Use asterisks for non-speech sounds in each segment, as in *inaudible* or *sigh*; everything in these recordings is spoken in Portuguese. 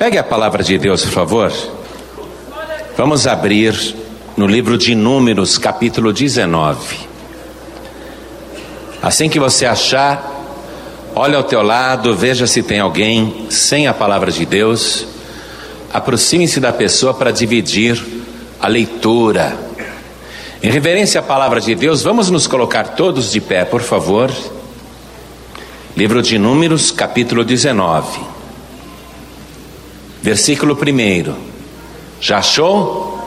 Pegue a palavra de Deus, por favor. Vamos abrir no livro de Números, capítulo 19. Assim que você achar, olhe ao teu lado, veja se tem alguém sem a palavra de Deus. Aproxime-se da pessoa para dividir a leitura. Em reverência à palavra de Deus, vamos nos colocar todos de pé, por favor. Livro de Números, capítulo 19. Versículo 1. Já achou?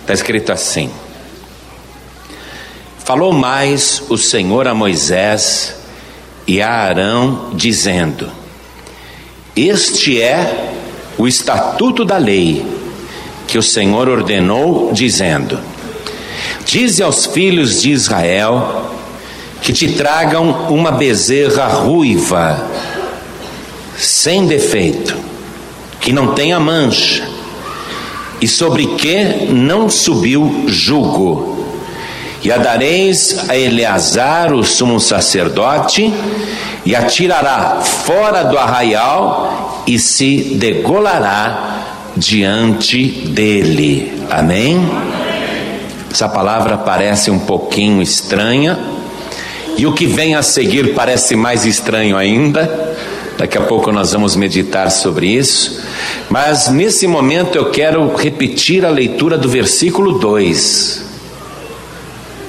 Está escrito assim: Falou mais o Senhor a Moisés e a Arão, dizendo: Este é o estatuto da lei que o Senhor ordenou, dizendo: Dize aos filhos de Israel que te tragam uma bezerra ruiva, sem defeito, que não tenha mancha, e sobre que não subiu jugo. E a dareis a Eleazar, o sumo sacerdote, e a tirará fora do arraial e se degolará diante dele. Amém? Essa palavra parece um pouquinho estranha, e o que vem a seguir parece mais estranho ainda. Daqui a pouco nós vamos meditar sobre isso. Mas nesse momento eu quero repetir a leitura do versículo 2.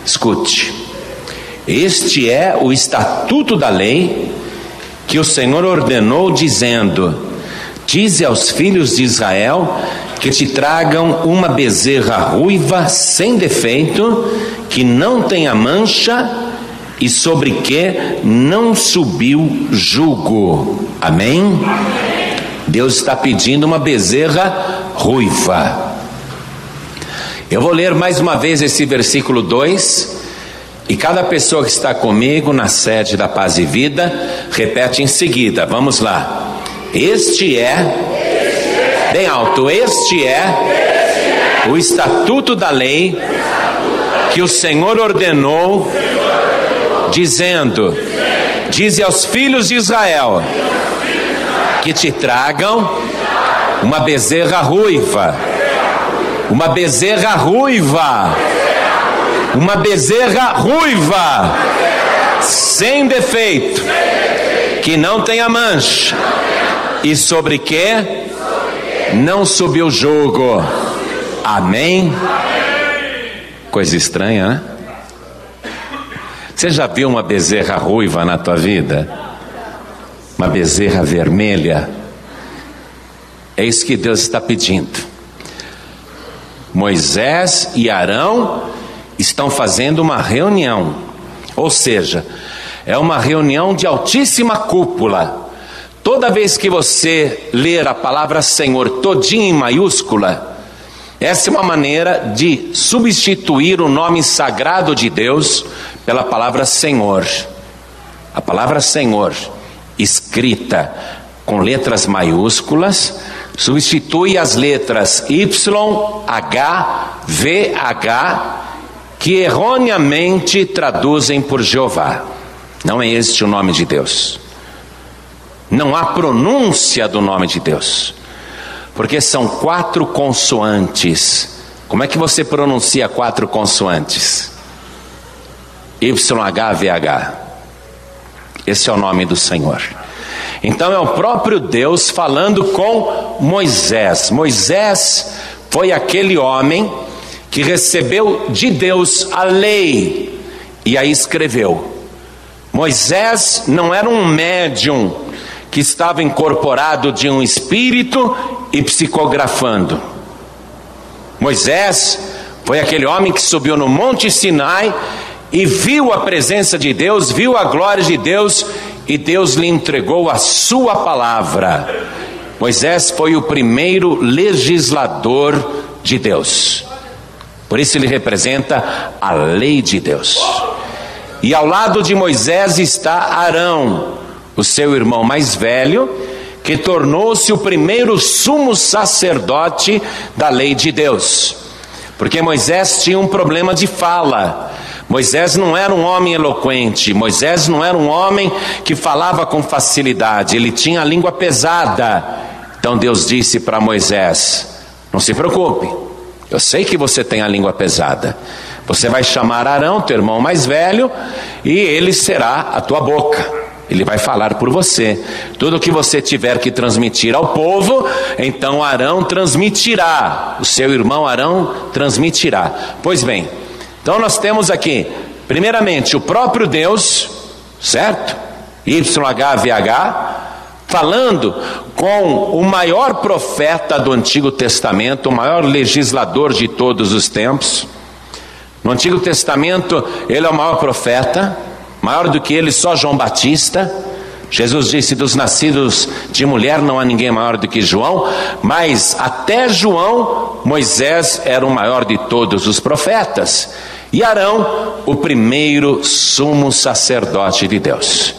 Escute. Este é o estatuto da lei que o Senhor ordenou, dizendo: Dize aos filhos de Israel que te tragam uma bezerra ruiva sem defeito, que não tenha mancha e sobre que não subiu jugo. Amém? Deus está pedindo uma bezerra ruiva. Eu vou ler mais uma vez esse versículo 2. E cada pessoa que está comigo na sede da Paz e Vida, repete em seguida. Vamos lá. Este é, bem alto, este é o estatuto da lei que o Senhor ordenou dizendo: Dize aos filhos de Israel que te tragam uma bezerra ruiva, uma bezerra ruiva, uma bezerra ruiva, sem defeito, que não tenha mancha, e sobre que não subiu jogo. Amém? Coisa estranha, né? Você já viu uma bezerra ruiva na tua vida? Uma bezerra vermelha? É isso que Deus está pedindo. Moisés e Arão estão fazendo uma reunião, ou seja, é uma reunião de altíssima cúpula. Toda vez que você ler a palavra Senhor todinha em maiúscula, essa é uma maneira de substituir o nome sagrado de Deus pela palavra Senhor. A palavra Senhor, escrita com letras maiúsculas, substitui as letras Y, H, V, H, que erroneamente traduzem por Jeová. Não é este o nome de Deus. Não há pronúncia do nome de Deus, porque são quatro consoantes. Como é que você pronuncia quatro consoantes? YHVH. Esse é o nome do Senhor. Então é o próprio Deus falando com Moisés. Moisés foi aquele homem que recebeu de Deus a lei e a escreveu. Moisés não era um médium que estava incorporado de um espírito e psicografando. Moisés foi aquele homem que subiu no Monte Sinai e viu a presença de Deus, viu a glória de Deus, e Deus lhe entregou a sua palavra. Moisés foi o primeiro legislador de Deus. Por isso ele representa a lei de Deus. E ao lado de Moisés está Arão, o seu irmão mais velho, que tornou-se o primeiro sumo sacerdote da lei de Deus. Porque Moisés tinha um problema de fala. Moisés não era um homem eloquente, Moisés não era um homem que falava com facilidade, ele tinha a língua pesada, Então Deus disse para Moisés: Não se preocupe, eu sei que você tem a língua pesada. Você vai chamar Arão, teu irmão mais velho, e ele será a tua boca. Ele vai falar por você. Tudo que você tiver que transmitir ao povo, então Arão transmitirá. O seu irmão Arão transmitirá. Pois bem, então nós temos aqui, primeiramente, o próprio Deus, certo? YHVH, falando com o maior profeta do Antigo Testamento, o maior legislador de todos os tempos. No Antigo Testamento, ele é o maior profeta, maior do que ele, só João Batista. Jesus disse: dos nascidos de mulher não há ninguém maior do que João, mas até João, Moisés era o maior de todos os profetas, e Arão, o primeiro sumo sacerdote de Deus.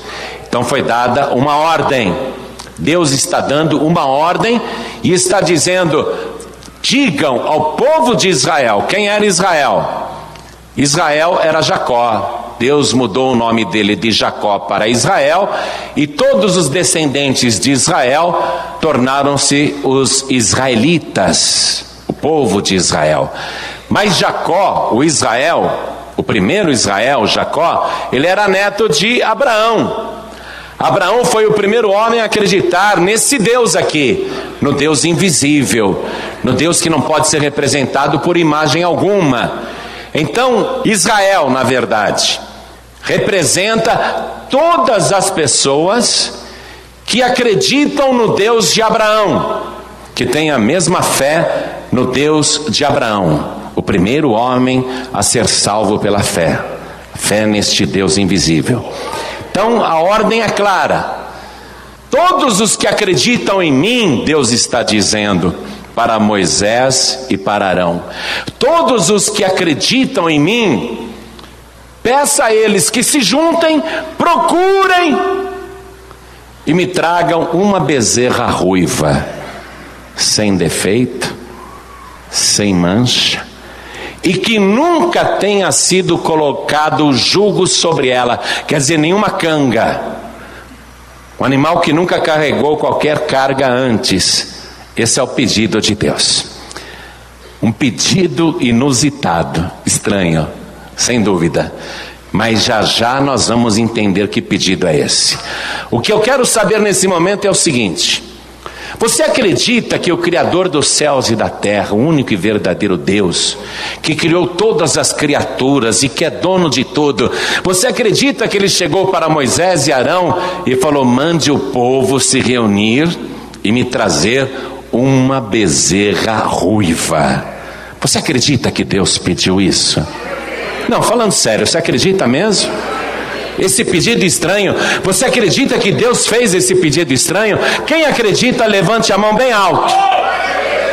Então foi dada uma ordem Deus está dando uma ordem e está dizendo: digam ao povo de Israel, quem era Israel? Israel era Jacó. Deus mudou o nome dele de Jacó para Israel, e todos os descendentes de Israel tornaram-se os israelitas, o povo de Israel. Mas Jacó, o Israel, o primeiro Israel, Jacó, ele era neto de Abraão. Abraão foi o primeiro homem a acreditar nesse Deus aqui, no Deus invisível, no Deus que não pode ser representado por imagem alguma. Então, Israel, na verdade, representa todas as pessoas que acreditam no Deus de Abraão, que têm a mesma fé no Deus de Abraão, o primeiro homem a ser salvo pela fé, fé neste Deus invisível. Então a ordem é clara. Todos os que acreditam em mim, Deus está dizendo para Moisés e para Arão. Todos os que acreditam em mim, peça a eles que se juntem, procurem e me tragam uma bezerra ruiva, sem defeito, sem mancha, e que nunca tenha sido colocado jugo sobre ela, quer dizer, nenhuma canga. Um animal que nunca carregou qualquer carga antes. Esse é o pedido de Deus. Um pedido inusitado, estranho, sem dúvida. Mas já já nós vamos entender que pedido é esse. O que eu quero saber nesse momento é o seguinte: você acredita que o Criador dos céus e da terra, o único e verdadeiro Deus, que criou todas as criaturas e que é dono de tudo, você acredita que ele chegou para Moisés e Arão e falou: mande o povo se reunir e me trazer uma bezerra ruiva? Você acredita que Deus pediu isso? Não, falando sério, você acredita mesmo? esse pedido estranho. Você acredita que Deus fez esse pedido estranho? Quem acredita, levante a mão bem alto.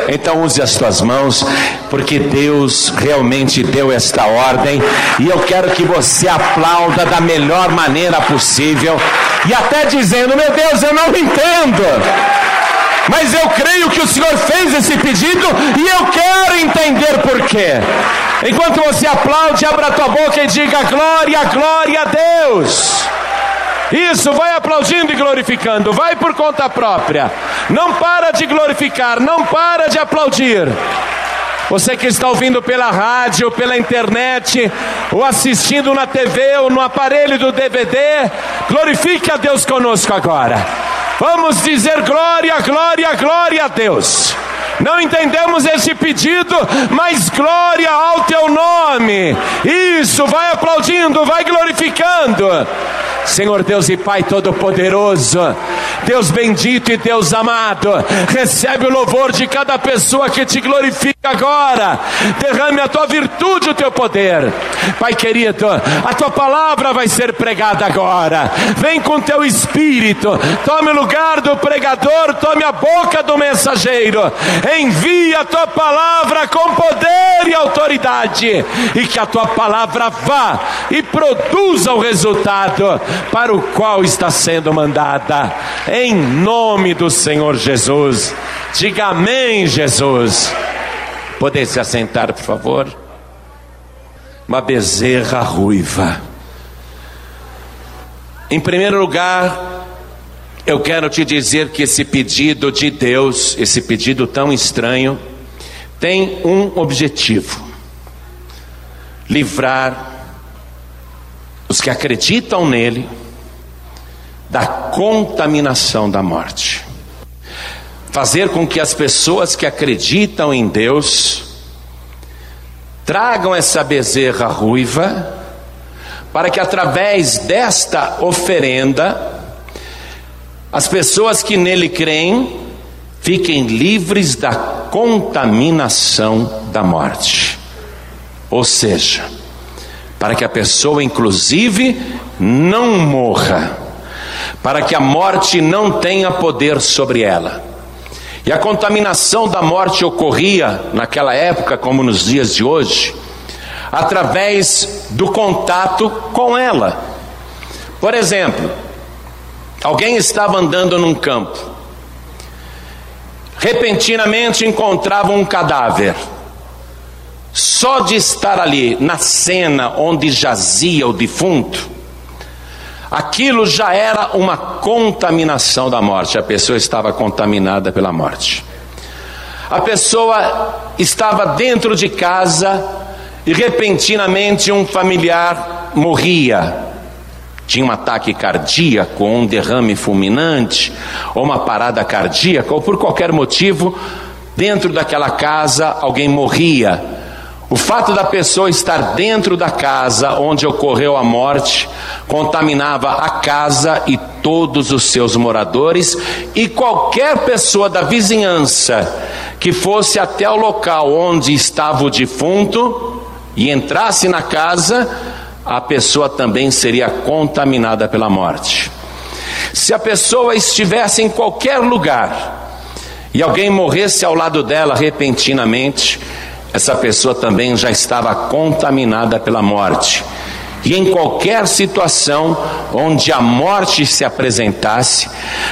Então use as tuas mãos, porque Deus realmente deu esta ordem, e eu quero que você aplauda da melhor maneira possível, e até dizendo: Meu Deus, eu não entendo. Mas eu creio que o Senhor fez esse pedido e eu quero entender por quê. Enquanto você aplaude, abra a tua boca e diga glória, glória a Deus. Isso, vai aplaudindo e glorificando, vai por conta própria. Não para de glorificar, não para de aplaudir. Você que está ouvindo pela rádio, pela internet, ou assistindo na TV ou no aparelho do DVD, glorifique a Deus conosco agora. Vamos dizer glória, glória, glória a Deus. Não entendemos esse pedido, mas glória ao teu nome. Isso, vai aplaudindo, vai glorificando. Senhor Deus e Pai Todo-Poderoso, Deus bendito e Deus amado, recebe o louvor de cada pessoa que te glorifica agora, derrame a tua virtude, o teu poder, Pai querido, a tua palavra vai ser pregada agora, vem com teu espírito, tome o lugar do pregador, tome a boca do mensageiro, envia a tua palavra com poder e autoridade, e que a tua palavra vá e produza o resultado para o qual está sendo mandada, em nome do Senhor Jesus. Diga amém, Jesus. Poder se assentar, por favor? Uma bezerra ruiva. Em primeiro lugar, eu quero te dizer que esse pedido de Deus, esse pedido tão estranho, tem um objetivo: livrar os que acreditam nele da contaminação da morte. Fazer com que as pessoas que acreditam em Deus tragam essa bezerra ruiva, para que através desta oferenda, as pessoas que nele creem fiquem livres da contaminação da morte. Ou seja, para que a pessoa, inclusive, não morra, para que a morte não tenha poder sobre ela. E a contaminação da morte ocorria naquela época, como nos dias de hoje, através do contato com ela. Por exemplo, alguém estava andando num campo, repentinamente encontrava um cadáver. Só de estar ali na cena onde jazia o defunto, aquilo já era uma contaminação da morte. A pessoa estava contaminada pela morte. A pessoa estava dentro de casa e repentinamente um familiar morria. Tinha um ataque cardíaco, ou um derrame fulminante, ou uma parada cardíaca, ou por qualquer motivo, dentro daquela casa alguém morria o fato da pessoa estar dentro da casa onde ocorreu a morte contaminava a casa e todos os seus moradores e qualquer pessoa da vizinhança que fosse até o local onde estava o defunto e entrasse na casa, a pessoa também seria contaminada pela morte. Se a pessoa estivesse em qualquer lugar e alguém morresse ao lado dela repentinamente, essa pessoa também já estava contaminada pela morte. E em qualquer situação onde a morte se apresentasse,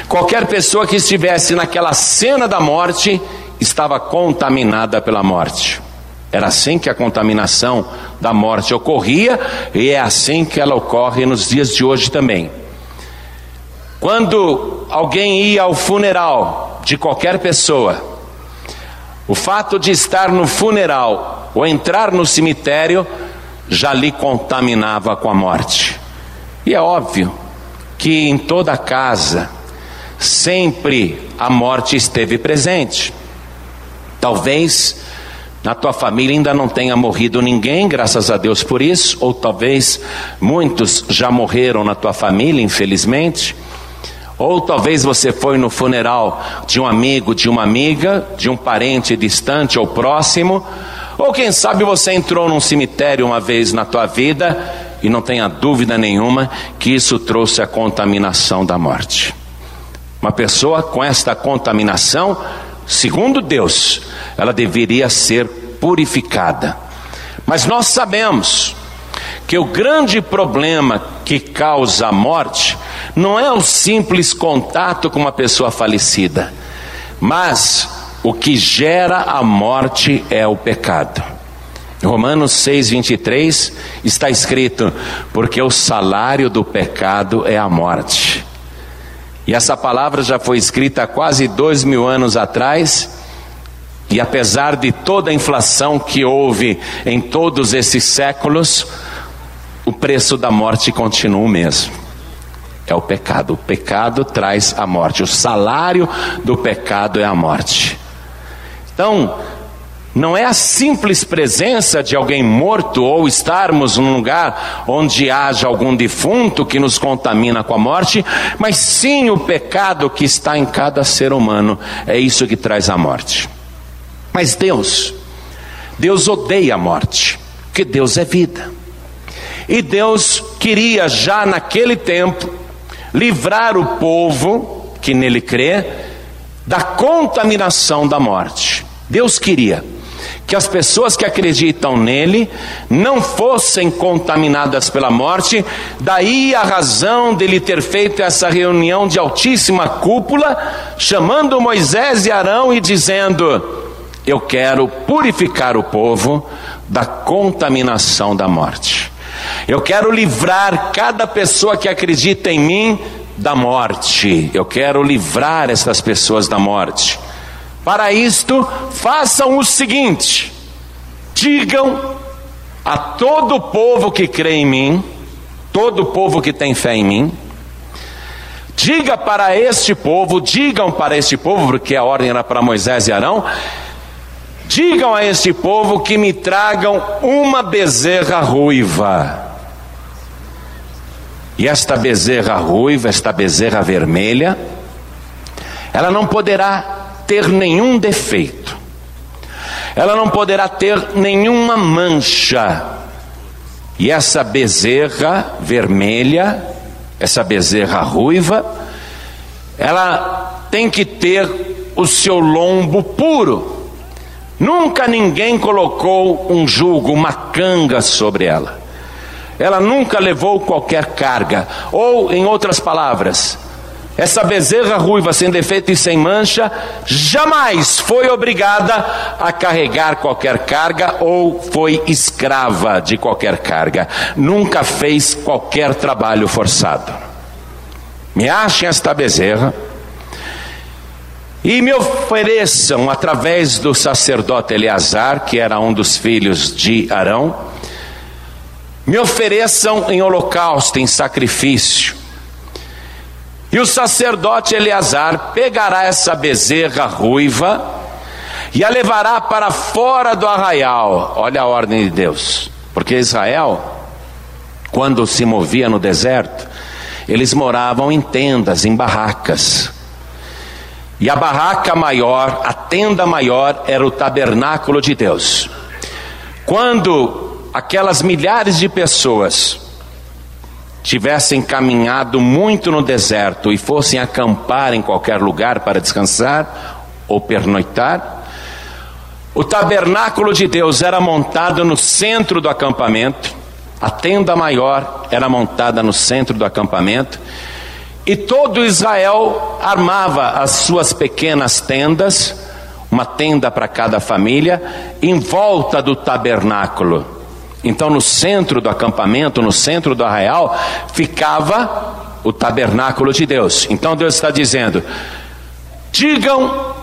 qualquer pessoa que estivesse naquela cena da morte estava contaminada pela morte. Era assim que a contaminação da morte ocorria e é assim que ela ocorre nos dias de hoje também. Quando alguém ia ao funeral de qualquer pessoa, o fato de estar no funeral ou entrar no cemitério já lhe contaminava com a morte. E é óbvio que em toda casa sempre a morte esteve presente. Talvez na tua família ainda não tenha morrido ninguém, graças a Deus por isso, ou talvez muitos já morreram na tua família, infelizmente. Ou talvez você foi no funeral de um amigo, de uma amiga, de um parente distante ou próximo, ou quem sabe você entrou num cemitério uma vez na tua vida e não tenha dúvida nenhuma que isso trouxe a contaminação da morte. Uma pessoa com esta contaminação, segundo Deus, ela deveria ser purificada. Mas nós sabemos que o grande problema que causa a morte não é o simples contato com uma pessoa falecida, mas o que gera a morte é o pecado. Romanos 6,23 está escrito: porque o salário do pecado é a morte. E essa palavra já foi escrita há quase dois mil anos atrás, e apesar de toda a inflação que houve em todos esses séculos, o preço da morte continua o mesmo. É o pecado. O pecado traz a morte. O salário do pecado é a morte. Então, não é a simples presença de alguém morto ou estarmos num lugar onde haja algum defunto que nos contamina com a morte, mas sim o pecado que está em cada ser humano. É isso que traz a morte. Mas Deus, Deus odeia a morte, porque Deus é vida. E Deus queria já naquele tempo livrar o povo que nele crê da contaminação da morte. Deus queria que as pessoas que acreditam nele não fossem contaminadas pela morte, daí a razão dele ter feito essa reunião de altíssima cúpula, chamando Moisés e Arão e dizendo: Eu quero purificar o povo da contaminação da morte. Eu quero livrar cada pessoa que acredita em mim da morte. Eu quero livrar estas pessoas da morte. Para isto, façam o seguinte: digam a todo o povo que crê em mim, todo o povo que tem fé em mim, diga para este povo, digam para este povo, porque a ordem era para Moisés e Arão, digam a este povo que me tragam uma bezerra ruiva. E esta bezerra ruiva, esta bezerra vermelha, ela não poderá ter nenhum defeito, ela não poderá ter nenhuma mancha. E essa bezerra vermelha, essa bezerra ruiva, ela tem que ter o seu lombo puro. Nunca ninguém colocou um jugo, uma canga sobre ela. Ela nunca levou qualquer carga. Ou, em outras palavras, essa bezerra ruiva, sem defeito e sem mancha, jamais foi obrigada a carregar qualquer carga ou foi escrava de qualquer carga. Nunca fez qualquer trabalho forçado. Me achem esta bezerra e me ofereçam, através do sacerdote Eleazar, que era um dos filhos de Arão, me ofereçam em holocausto, em sacrifício. E o sacerdote Eleazar pegará essa bezerra ruiva e a levará para fora do arraial. Olha a ordem de Deus, porque Israel, quando se movia no deserto, eles moravam em tendas, em barracas. E a barraca maior, a tenda maior, era o tabernáculo de Deus. Quando aquelas milhares de pessoas tivessem caminhado muito no deserto e fossem acampar em qualquer lugar para descansar ou pernoitar, o tabernáculo de Deus era montado no centro do acampamento, a tenda maior era montada no centro do acampamento, e todo Israel armava as suas pequenas tendas, uma tenda para cada família, em volta do tabernáculo. Então, no centro do acampamento, no centro do arraial, ficava o tabernáculo de Deus. Então, Deus está dizendo: digam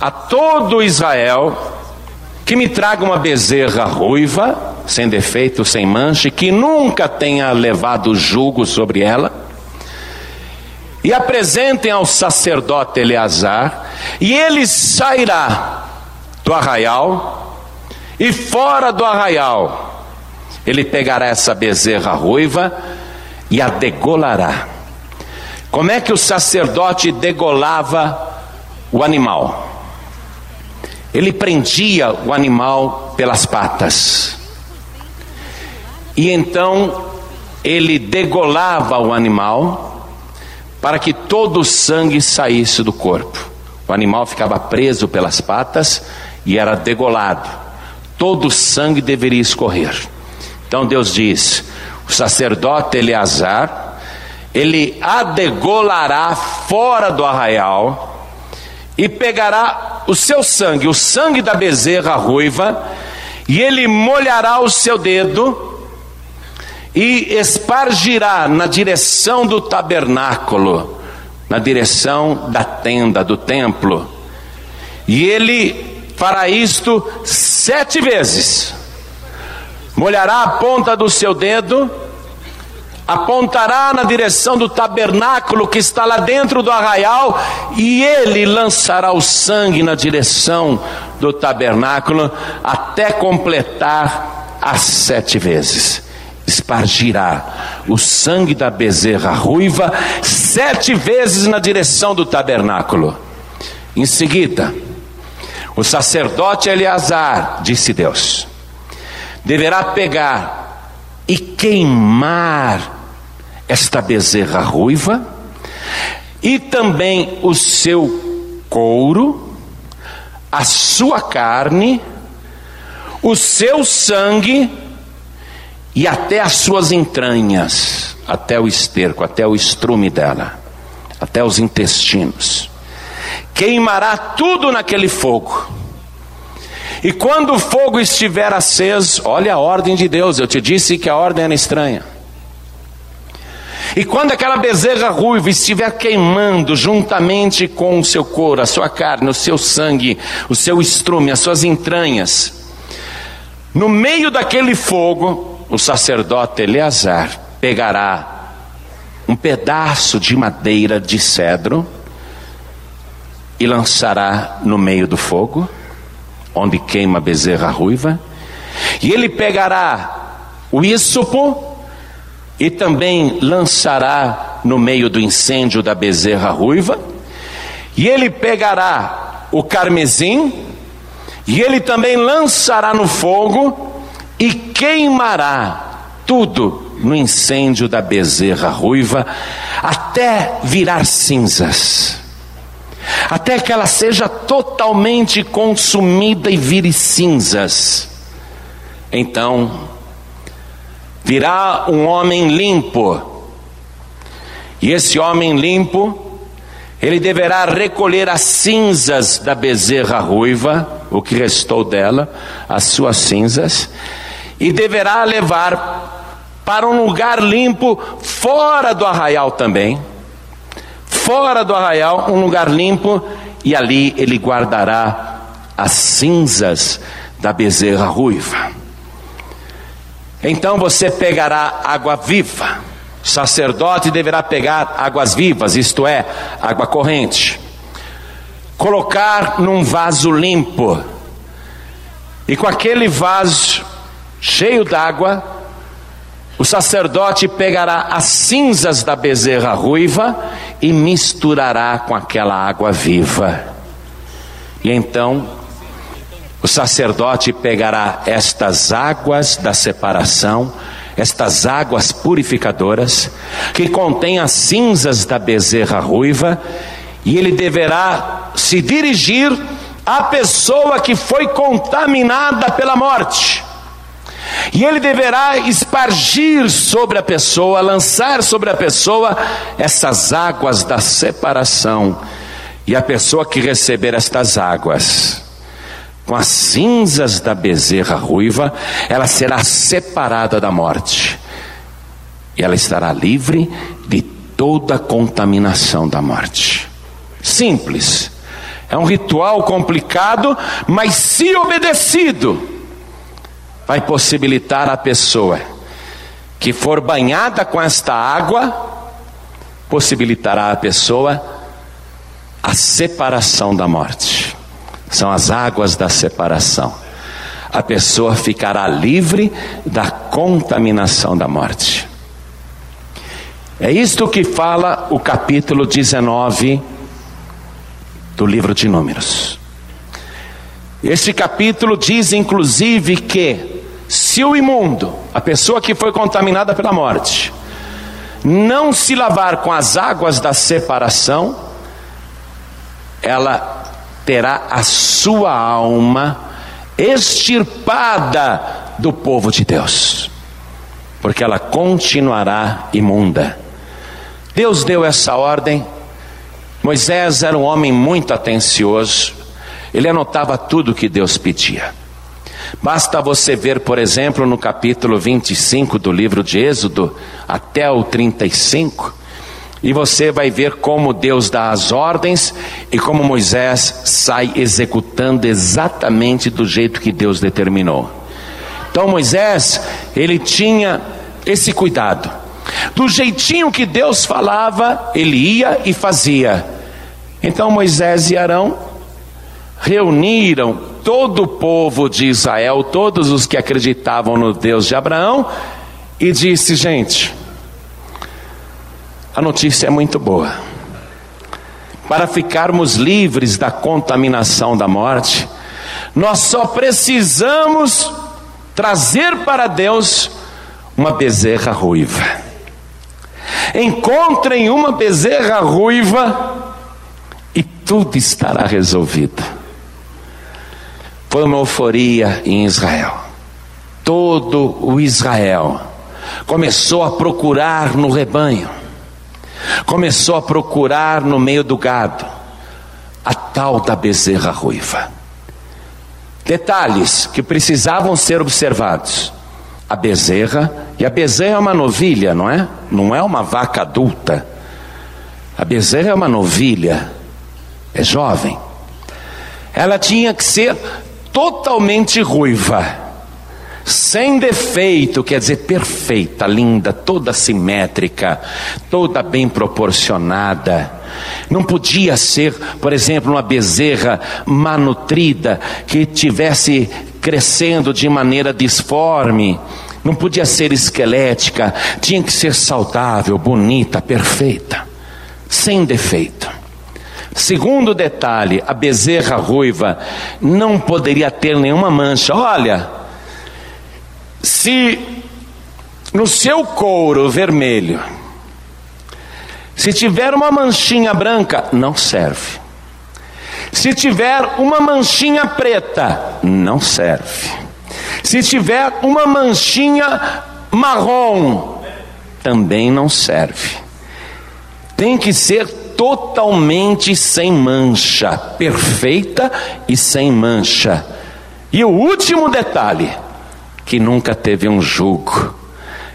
a todo Israel que me traga uma bezerra ruiva, sem defeito, sem mancha, que nunca tenha levado jugo sobre ela, e apresentem ao sacerdote Eleazar, e ele sairá do arraial, e fora do arraial ele pegará essa bezerra ruiva e a degolará. Como é que o sacerdote degolava o animal? Ele prendia o animal pelas patas. E então ele degolava o animal para que todo o sangue saísse do corpo. O animal ficava preso pelas patas e era degolado. Todo o sangue deveria escorrer. Então Deus diz: o sacerdote Eleazar, ele adegolará fora do arraial e pegará o seu sangue, o sangue da bezerra ruiva, e ele molhará o seu dedo e espargirá na direção do tabernáculo, na direção da tenda, do templo. E ele fará isto sete vezes molhará a ponta do seu dedo, apontará na direção do tabernáculo que está lá dentro do arraial, e ele lançará o sangue na direção do tabernáculo até completar as sete vezes. Espargirá o sangue da bezerra ruiva sete vezes na direção do tabernáculo. Em seguida, o sacerdote Eleazar, disse Deus, deverá pegar e queimar esta bezerra ruiva e também o seu couro, a sua carne, o seu sangue e até as suas entranhas, até o esterco, até o estrume dela, até os intestinos. Queimará tudo naquele fogo e quando o fogo estiver aceso, olha a ordem de Deus, eu te disse que a ordem era estranha. E quando aquela bezerra ruiva estiver queimando juntamente com o seu couro, a sua carne, o seu sangue, o seu estrume, as suas entranhas, no meio daquele fogo, o sacerdote Eleazar pegará um pedaço de madeira de cedro e lançará no meio do fogo, onde queima a bezerra ruiva, e ele pegará o ísopo e também lançará no meio do incêndio da bezerra ruiva, e ele pegará o carmesim, e ele também lançará no fogo e queimará tudo no incêndio da bezerra ruiva, até virar cinzas, até que ela seja totalmente consumida e vire cinzas. Então, virá um homem limpo, e esse homem limpo, ele deverá recolher as cinzas da bezerra ruiva, o que restou dela, as suas cinzas, e deverá levar para um lugar limpo, fora do arraial também, fora do arraial, um lugar limpo, e ali ele guardará as cinzas da bezerra ruiva. Então você pegará água viva. O sacerdote deverá pegar águas vivas, isto é, água corrente. Colocar num vaso limpo. E com aquele vaso cheio d'água, o sacerdote pegará as cinzas da bezerra ruiva e misturará com aquela água viva. E então o sacerdote pegará estas águas da separação, estas águas purificadoras, que contêm as cinzas da bezerra ruiva, e ele deverá se dirigir à pessoa que foi contaminada pela morte. E ele deverá espargir sobre a pessoa, lançar sobre a pessoa essas águas da separação. E a pessoa que receber estas águas, com as cinzas da bezerra ruiva, ela será separada da morte. E ela estará livre de toda contaminação da morte. Simples. É um ritual complicado, mas se obedecido, vai possibilitar a pessoa que for banhada com esta água, possibilitará a pessoa a separação da morte são as águas da separação. A pessoa ficará livre da contaminação da morte. É isto que fala o capítulo 19 do livro de Números. Este capítulo diz inclusive que se o imundo, a pessoa que foi contaminada pela morte, não se lavar com as águas da separação, ela terá a sua alma extirpada do povo de Deus, porque ela continuará imunda. Deus deu essa ordem. Moisés era um homem muito atencioso, ele anotava tudo que Deus pedia. Basta você ver, por exemplo, no capítulo 25 do livro de Êxodo, até o 35, e você vai ver como Deus dá as ordens e como Moisés sai executando exatamente do jeito que Deus determinou. Então Moisés, ele tinha esse cuidado. Do jeitinho que Deus falava, ele ia e fazia. Então Moisés e Arão reuniram todo o povo de Israel, todos os que acreditavam no Deus de Abraão, e disse: gente, a notícia é muito boa. Para ficarmos livres da contaminação da morte, nós só precisamos trazer para Deus uma bezerra ruiva. Encontrem uma bezerra ruiva e tudo estará resolvido. Foi uma euforia em Israel. Todo o Israel começou a procurar no rebanho Começou a procurar no meio do gado a tal da bezerra ruiva. Detalhes que precisavam ser observados. a bezerra, e a bezerra é uma novilha, não é? Não é uma vaca adulta. A bezerra é uma novilha, é jovem. Ela tinha que ser totalmente ruiva, sem defeito, quer dizer, perfeita, linda, toda simétrica, toda bem proporcionada. Não podia ser, por exemplo, uma bezerra manutrida que tivesse crescendo de maneira disforme. Não podia ser esquelética, tinha que ser saudável, bonita, perfeita, sem defeito. Segundo detalhe, a bezerra ruiva não poderia ter nenhuma mancha. Olha, se no seu couro vermelho, se tiver uma manchinha branca, não serve. Se tiver uma manchinha preta, não serve. Se tiver uma manchinha marrom, também não serve. Tem que ser totalmente sem mancha, perfeita e sem mancha. E o último detalhe, que nunca teve um jugo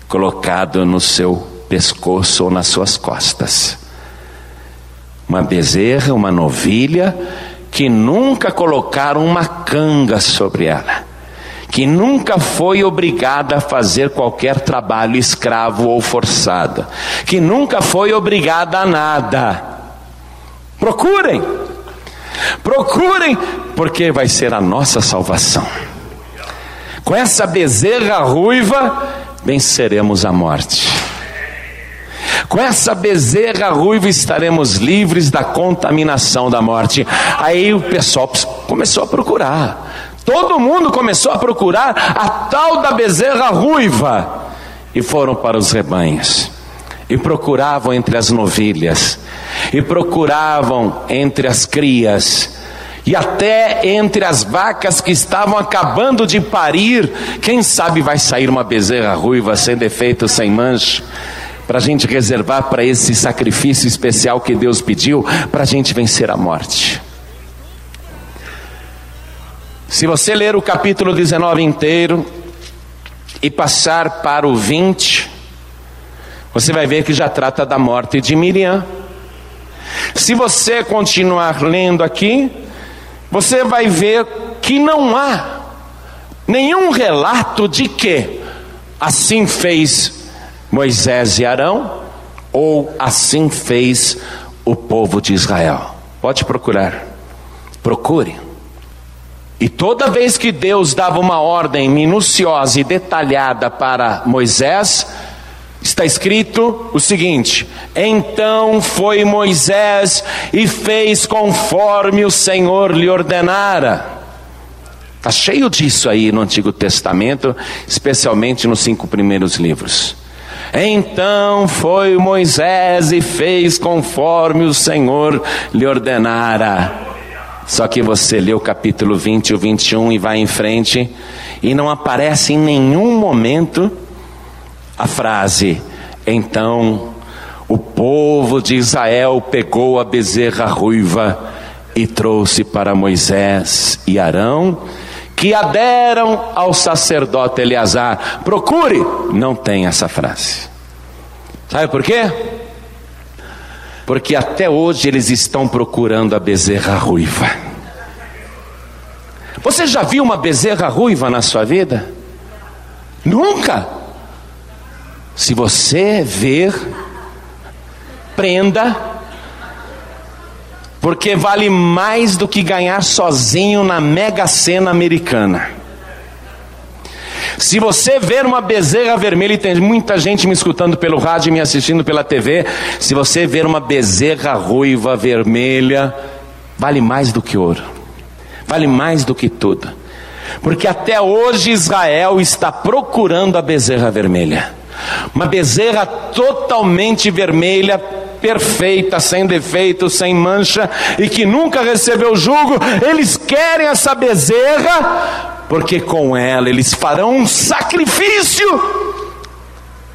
colocado no seu pescoço ou nas suas costas. Uma bezerra, uma novilha, que nunca colocaram uma canga sobre ela, que nunca foi obrigada a fazer qualquer trabalho escravo ou forçado, que nunca foi obrigada a nada. Procurem, procurem, porque vai ser a nossa salvação. Com essa bezerra ruiva, venceremos a morte. Com essa bezerra ruiva estaremos livres da contaminação da morte. Aí o pessoal começou a procurar. Todo mundo começou a procurar a tal da bezerra ruiva. E foram para os rebanhos. E procuravam entre as novilhas. E procuravam entre as crias e até entre as vacas que estavam acabando de parir, quem sabe vai sair uma bezerra ruiva, sem defeito, sem mancha para a gente reservar para esse sacrifício especial que Deus pediu, para a gente vencer a morte. Se você ler o capítulo 19 inteiro e passar para o 20, você vai ver que já trata da morte de Miriam. Se você continuar lendo aqui, você vai ver que não há nenhum relato de que assim fez Moisés e Arão, ou assim fez o povo de Israel. Pode procurar, procure. E toda vez que Deus dava uma ordem minuciosa e detalhada para Moisés, está escrito o seguinte: Então foi Moisés e fez conforme o Senhor lhe ordenara. Está cheio disso aí no Antigo Testamento, especialmente nos cinco primeiros livros. Então foi Moisés e fez conforme o Senhor lhe ordenara. Só que você lê o capítulo 20 e o 21 e vai em frente, e não aparece em nenhum momento a frase: Então o povo de Israel pegou a bezerra ruiva e trouxe para Moisés e Arão que aderam ao sacerdote Eleazar. Procure, não tem essa frase. Sabe por quê? Porque até hoje eles estão procurando a bezerra ruiva. Você já viu uma bezerra ruiva na sua vida? Nunca. Se você ver, prenda porque vale mais do que ganhar sozinho na mega cena americana. Se você ver uma bezerra vermelha, e tem muita gente me escutando pelo rádio e me assistindo pela TV, se você ver uma bezerra ruiva vermelha, vale mais do que ouro, vale mais do que tudo, porque até hoje Israel está procurando a bezerra vermelha, uma bezerra totalmente vermelha, perfeita, sem defeito, sem mancha e que nunca recebeu julgo, eles querem essa bezerra, porque com ela eles farão um sacrifício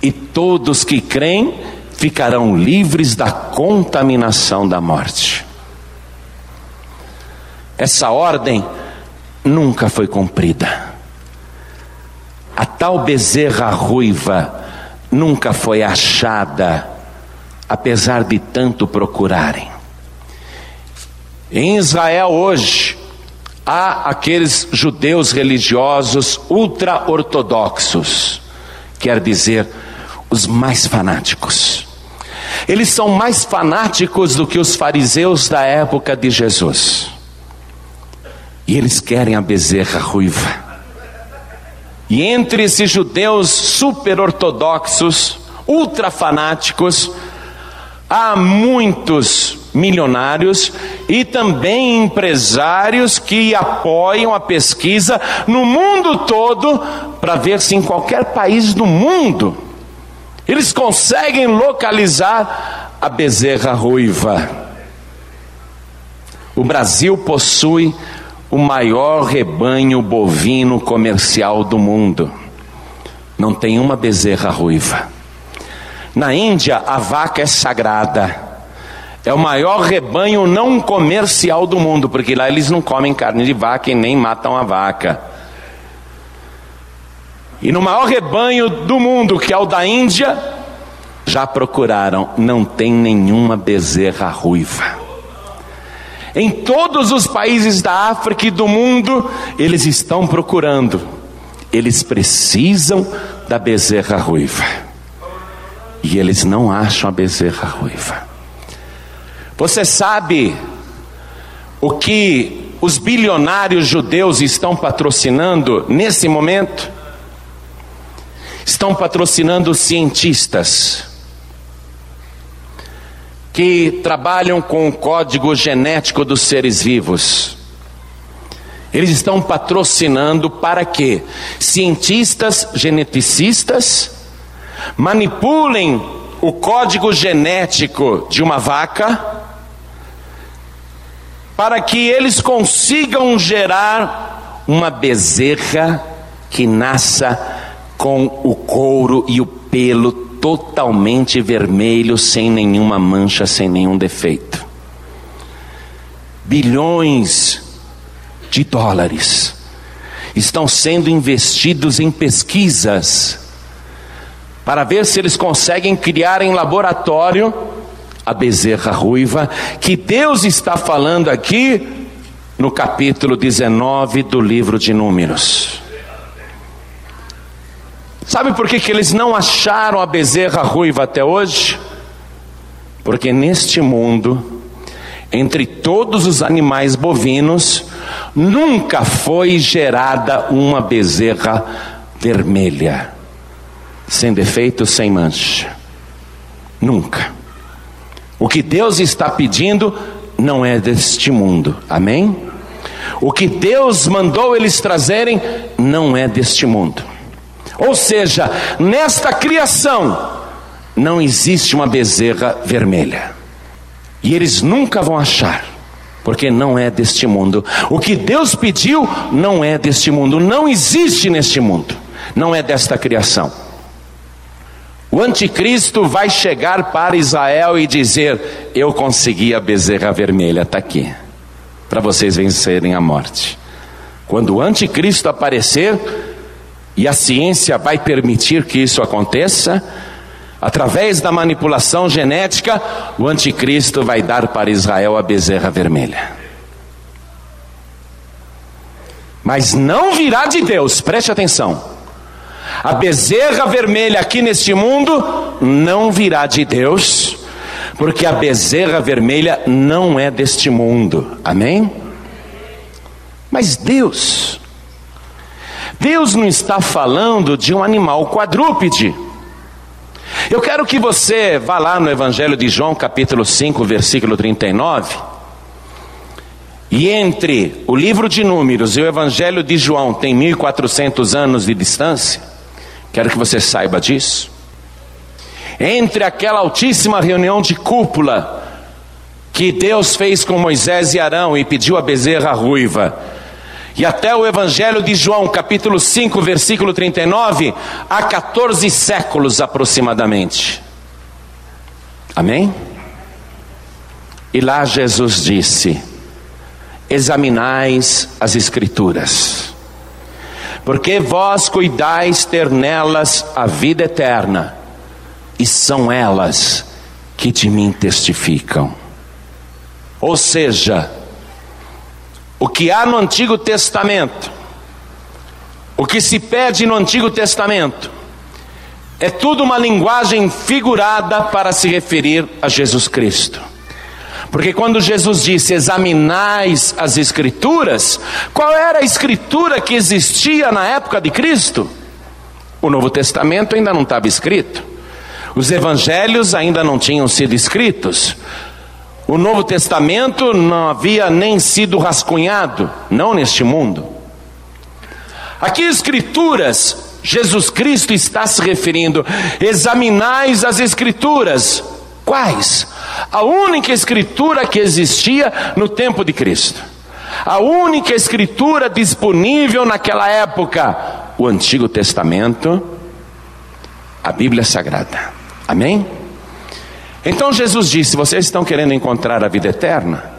e todos que creem ficarão livres da contaminação da morte. Essa ordem nunca foi cumprida. A tal bezerra ruiva nunca foi achada, apesar de tanto procurarem. Em Israel hoje, há aqueles judeus religiosos ultra-ortodoxos, quer dizer, os mais fanáticos. Eles são mais fanáticos do que os fariseus da época de Jesus. E eles querem a bezerra ruiva. E entre esses judeus super ortodoxos, ultra fanáticos, há muitos milionários e também empresários que apoiam a pesquisa no mundo todo para ver se em qualquer país do mundo eles conseguem localizar a bezerra ruiva. O Brasil possui o maior rebanho bovino comercial do mundo. Não tem uma bezerra ruiva. Na Índia, a vaca é sagrada. É o maior rebanho não comercial do mundo, porque lá eles não comem carne de vaca e nem matam a vaca. E no maior rebanho do mundo, que é o da Índia, já procuraram, não tem nenhuma bezerra ruiva. Em todos os países da África e do mundo, eles estão procurando, eles precisam da bezerra ruiva. E eles não acham a bezerra ruiva. Você sabe o que os bilionários judeus estão patrocinando nesse momento? Estão patrocinando cientistas que trabalham com o código genético dos seres vivos. Eles estão patrocinando para que cientistas geneticistas manipulem o código genético de uma vaca para que eles consigam gerar uma bezerra que nasça com o couro e o pelo totalmente vermelho, sem nenhuma mancha, sem nenhum defeito. Bilhões de dólares estão sendo investidos em pesquisas para ver se eles conseguem criar em laboratório a bezerra ruiva, que Deus está falando aqui no capítulo 19 do livro de Números. Sabe por que, que eles não acharam a bezerra ruiva até hoje? Porque neste mundo, entre todos os animais bovinos, nunca foi gerada uma bezerra vermelha, sem defeito, sem mancha. Nunca. O que Deus está pedindo não é deste mundo, amém? O que Deus mandou eles trazerem não é deste mundo. Ou seja, nesta criação não existe uma bezerra vermelha. E eles nunca vão achar, porque não é deste mundo. O que Deus pediu não é deste mundo, não existe neste mundo, não é desta criação. O anticristo vai chegar para Israel e dizer: Eu consegui a bezerra vermelha, está aqui, para vocês vencerem a morte. Quando o anticristo aparecer, e a ciência vai permitir que isso aconteça, através da manipulação genética, o anticristo vai dar para Israel a bezerra vermelha. Mas não virá de Deus, preste atenção. A bezerra vermelha aqui neste mundo não virá de Deus, porque a bezerra vermelha não é deste mundo. Amém? Mas Deus, Deus não está falando de um animal quadrúpede. Eu quero que você vá lá no Evangelho de João, capítulo 5, versículo 39. E entre o livro de Números e o Evangelho de João tem 1400 anos de distância. Quero que você saiba disso. Entre aquela altíssima reunião de cúpula que Deus fez com Moisés e Arão e pediu a bezerra ruiva, e até o Evangelho de João, capítulo 5, versículo 39, há 14 séculos aproximadamente. Amém? E lá Jesus disse: Examinais as Escrituras porque vós cuidais ter nelas a vida eterna, e são elas que de mim testificam. Ou seja, o que há no Antigo Testamento, o que se pede no Antigo Testamento, é tudo uma linguagem figurada para se referir a Jesus Cristo. Porque quando Jesus disse examinais as Escrituras, qual era a Escritura que existia na época de Cristo? O Novo Testamento ainda não estava escrito, os Evangelhos ainda não tinham sido escritos, o Novo Testamento não havia nem sido rascunhado, não neste mundo. Aqui, Escrituras, Jesus Cristo está se referindo, examinais as Escrituras, quais? A única escritura que existia no tempo de Cristo. A única escritura disponível naquela época, o Antigo Testamento, a Bíblia Sagrada. Amém? Então Jesus disse: Vocês estão querendo encontrar a vida eterna?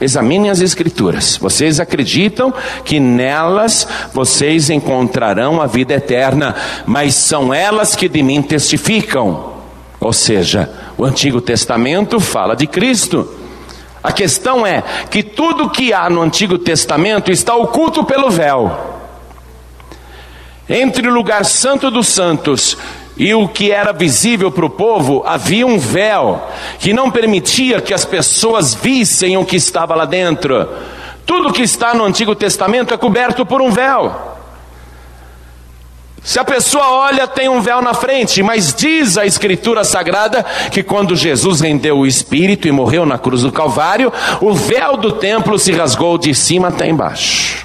Examinem as Escrituras. Vocês acreditam que nelas vocês encontrarão a vida eterna, mas são elas que de mim testificam. Ou seja, o Antigo Testamento fala de Cristo. A questão é que tudo que há no Antigo Testamento está oculto pelo véu. Entre o lugar santo dos santos e o que era visível para o povo, havia um véu que não permitia que as pessoas vissem o que estava lá dentro. Tudo que está no Antigo Testamento é coberto por um véu. Se a pessoa olha, tem um véu na frente, mas diz a Escritura Sagrada que quando Jesus rendeu o Espírito e morreu na cruz do Calvário, o véu do templo se rasgou de cima até embaixo.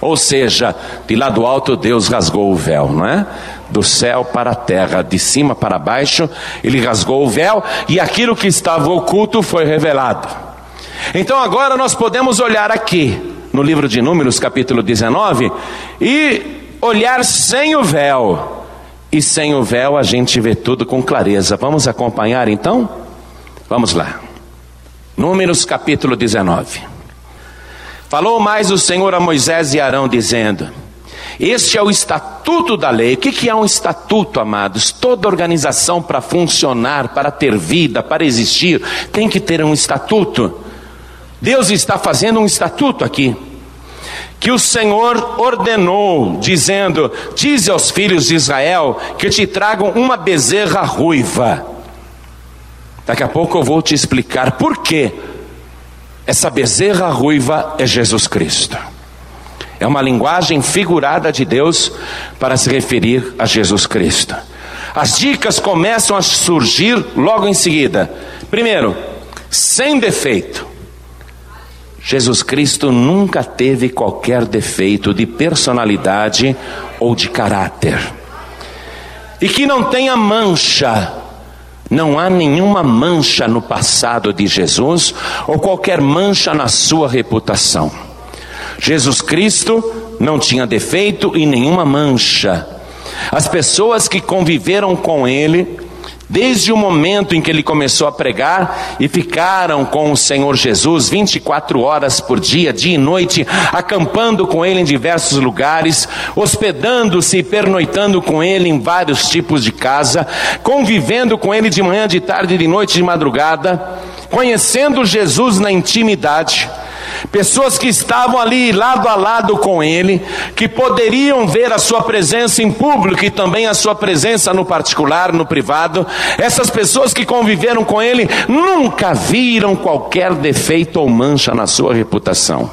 Ou seja, de lá do alto Deus rasgou o véu, não é? Do céu para a terra, de cima para baixo, ele rasgou o véu e aquilo que estava oculto foi revelado. Então agora nós podemos olhar aqui, no livro de Números, capítulo 19, e olhar sem o véu. E sem o véu a gente vê tudo com clareza. Vamos acompanhar então? Vamos lá. Números capítulo 19. Falou mais o Senhor a Moisés e Arão, dizendo: Este é o estatuto da lei. O que é um estatuto, amados? Toda organização para funcionar, para ter vida, para existir, tem que ter um estatuto. Deus está fazendo um estatuto aqui que o Senhor ordenou, dizendo: Dize aos filhos de Israel que te tragam uma bezerra ruiva. Daqui a pouco eu vou te explicar por que essa bezerra ruiva é Jesus Cristo. É uma linguagem figurada de Deus para se referir a Jesus Cristo. As dicas começam a surgir logo em seguida. Primeiro, sem defeito. Jesus Cristo nunca teve qualquer defeito de personalidade ou de caráter. E que não tenha mancha. Não há nenhuma mancha no passado de Jesus ou qualquer mancha na sua reputação. Jesus Cristo não tinha defeito e nenhuma mancha. As pessoas que conviveram com ele Desde o momento em que ele começou a pregar e ficaram com o Senhor Jesus 24 horas por dia, dia e noite, acampando com ele em diversos lugares, hospedando-se e pernoitando com ele em vários tipos de casa, convivendo com ele de manhã, de tarde, de noite, de madrugada, conhecendo Jesus na intimidade pessoas que estavam ali lado a lado com ele, que poderiam ver a sua presença em público e também a sua presença no particular, no privado. Essas pessoas que conviveram com ele nunca viram qualquer defeito ou mancha na sua reputação.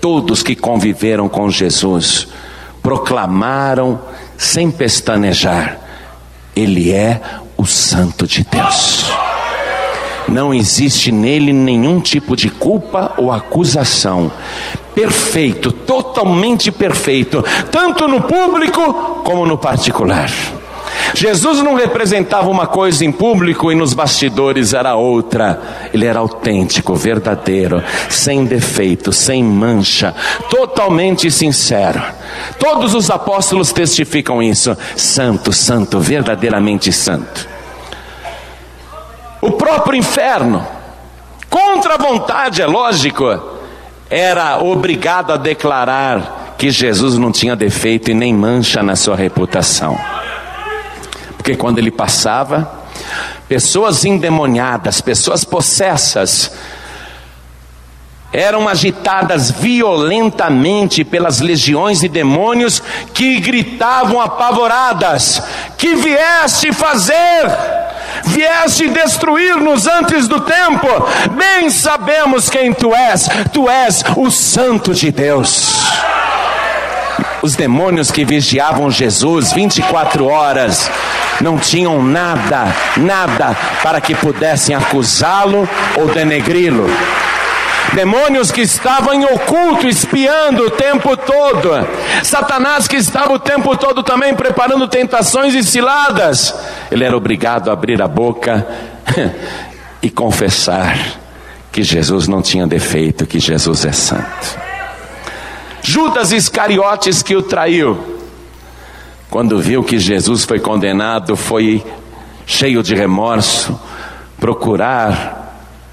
Todos que conviveram com Jesus proclamaram sem pestanejar: Ele é o Santo de Deus. Não existe nele nenhum tipo de culpa ou acusação. Perfeito, totalmente perfeito, tanto no público como no particular. Jesus não representava uma coisa em público e nos bastidores era outra. Ele era autêntico, verdadeiro, sem defeito, sem mancha, totalmente sincero. Todos os apóstolos testificam isso. Santo, santo, verdadeiramente santo. O próprio inferno, contra a vontade, é lógico, era obrigado a declarar que Jesus não tinha defeito e nem mancha na sua reputação. Porque quando ele passava, pessoas endemoniadas, pessoas possessas, eram agitadas violentamente pelas legiões de demônios que gritavam apavoradas: Que vieste fazer? Vieste destruir-nos antes do tempo. Bem sabemos quem tu és, tu és o Santo de Deus. Os demônios que vigiavam Jesus 24 horas não tinham nada, nada para que pudessem acusá-lo ou denegri-lo demônios que estavam em oculto, espiando o tempo todo, Satanás que estava o tempo todo também preparando tentações e ciladas, ele era obrigado a abrir a boca *laughs* e confessar que Jesus não tinha defeito, que Jesus é santo. Judas Iscariotes que o traiu, quando viu que Jesus foi condenado, foi cheio de remorso, procurar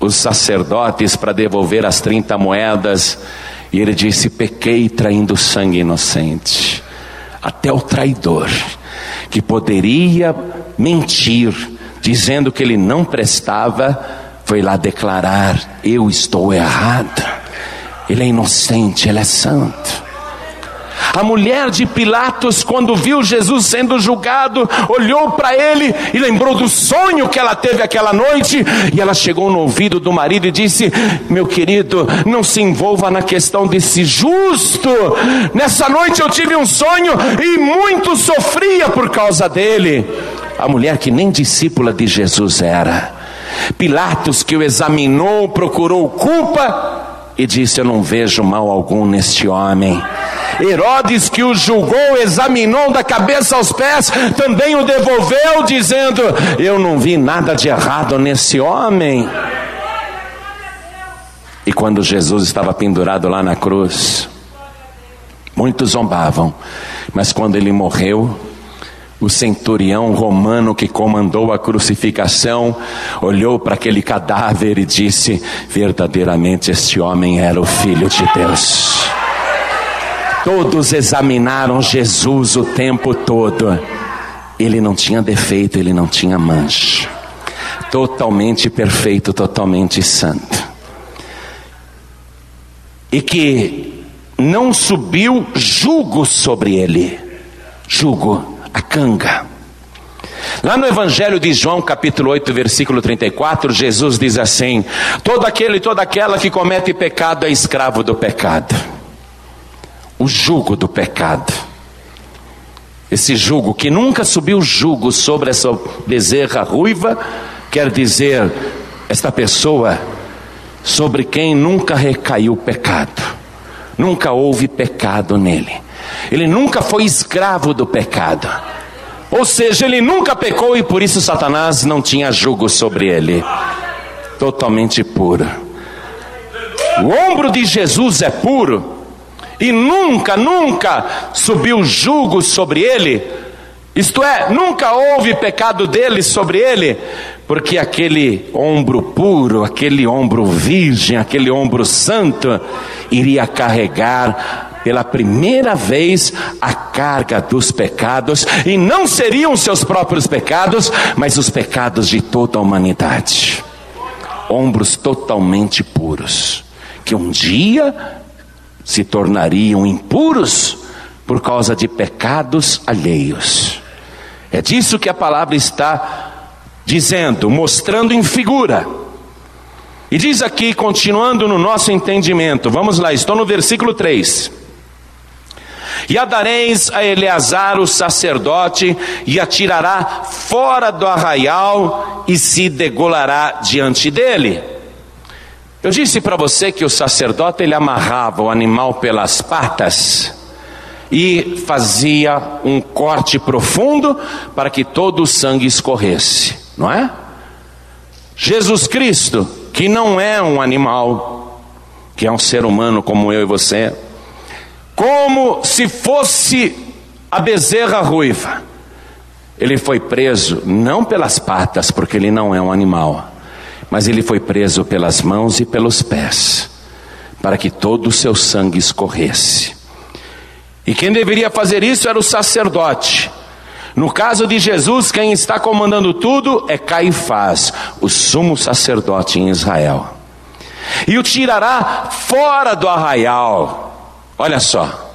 os sacerdotes para devolver as 30 moedas, e ele disse: Pequei traindo sangue inocente. Até o traidor, que poderia mentir, dizendo que ele não prestava, foi lá declarar: Eu estou errado. Ele é inocente, ele é santo. A mulher de Pilatos, quando viu Jesus sendo julgado, olhou para ele e lembrou do sonho que ela teve aquela noite. E ela chegou no ouvido do marido e disse: Meu querido, não se envolva na questão desse justo. Nessa noite eu tive um sonho e muito sofria por causa dele. A mulher que nem discípula de Jesus era. Pilatos, que o examinou, procurou culpa e disse: Eu não vejo mal algum neste homem. Herodes, que o julgou, examinou da cabeça aos pés, também o devolveu, dizendo: Eu não vi nada de errado nesse homem. E quando Jesus estava pendurado lá na cruz, muitos zombavam, mas quando ele morreu, o centurião romano que comandou a crucificação olhou para aquele cadáver e disse: Verdadeiramente este homem era o filho de Deus. Todos examinaram Jesus o tempo todo. Ele não tinha defeito, ele não tinha mancha. Totalmente perfeito, totalmente santo. E que não subiu jugo sobre ele. Jugo, a canga. Lá no Evangelho de João, capítulo 8, versículo 34, Jesus diz assim: Todo aquele e toda aquela que comete pecado é escravo do pecado o jugo do pecado. Esse jugo que nunca subiu jugo sobre essa bezerra ruiva, quer dizer, esta pessoa sobre quem nunca recaiu pecado, nunca houve pecado nele, ele nunca foi escravo do pecado, ou seja, ele nunca pecou e por isso Satanás não tinha jugo sobre ele, totalmente puro. O ombro de Jesus é puro, e nunca, nunca subiu julgo sobre ele, isto é, nunca houve pecado dele sobre ele, porque aquele ombro puro, aquele ombro virgem, aquele ombro santo, iria carregar pela primeira vez a carga dos pecados, e não seriam seus próprios pecados, mas os pecados de toda a humanidade. Ombros totalmente puros, que um dia se tornariam impuros por causa de pecados alheios. É disso que a palavra está dizendo, mostrando em figura. E diz aqui, continuando no nosso entendimento, vamos lá, estou no versículo 3. E a dareis a Eleazar o sacerdote, e atirará fora do arraial, e se degolará diante dele. Eu disse para você que o sacerdote ele amarrava o animal pelas patas e fazia um corte profundo para que todo o sangue escorresse, não é? Jesus Cristo, que não é um animal, que é um ser humano como eu e você, como se fosse a bezerra ruiva, ele foi preso não pelas patas, porque ele não é um animal mas ele foi preso pelas mãos e pelos pés, para que todo o seu sangue escorresse. E quem deveria fazer isso era o sacerdote. No caso de Jesus, quem está comandando tudo é Caifás, o sumo sacerdote em Israel. E o tirará fora do arraial. Olha só.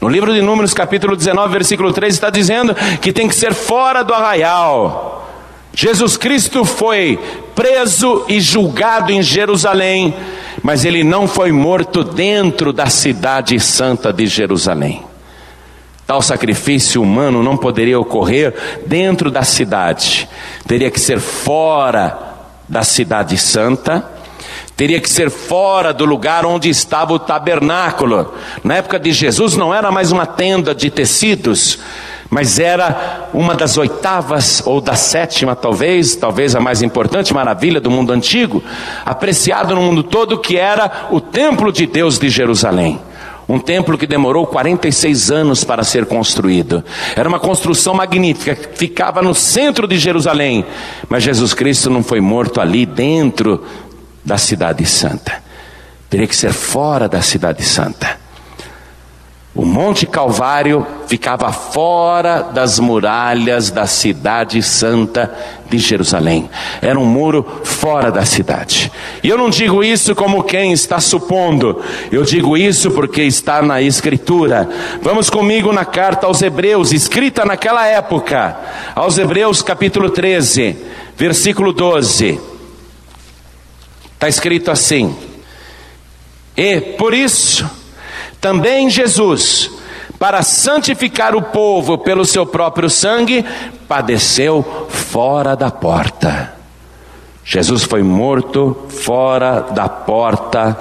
No livro de Números, capítulo 19, versículo 3, está dizendo que tem que ser fora do arraial. Jesus Cristo foi preso e julgado em Jerusalém, mas ele não foi morto dentro da cidade santa de Jerusalém. Tal sacrifício humano não poderia ocorrer dentro da cidade, teria que ser fora da cidade santa teria que ser fora do lugar onde estava o tabernáculo. Na época de Jesus não era mais uma tenda de tecidos, mas era uma das oitavas ou da sétima, talvez, talvez a mais importante maravilha do mundo antigo, apreciado no mundo todo, que era o templo de Deus de Jerusalém. Um templo que demorou 46 anos para ser construído. Era uma construção magnífica, ficava no centro de Jerusalém. Mas Jesus Cristo não foi morto ali dentro da Cidade Santa. Teria que ser fora da Cidade Santa. O Monte Calvário ficava fora das muralhas da Cidade Santa de Jerusalém. Era um muro fora da cidade. E eu não digo isso como quem está supondo, eu digo isso porque está na Escritura. Vamos comigo na carta aos Hebreus, escrita naquela época, aos Hebreus capítulo 13, versículo 12. Está escrito assim: E por isso, também Jesus, para santificar o povo pelo seu próprio sangue, padeceu fora da porta. Jesus foi morto fora da porta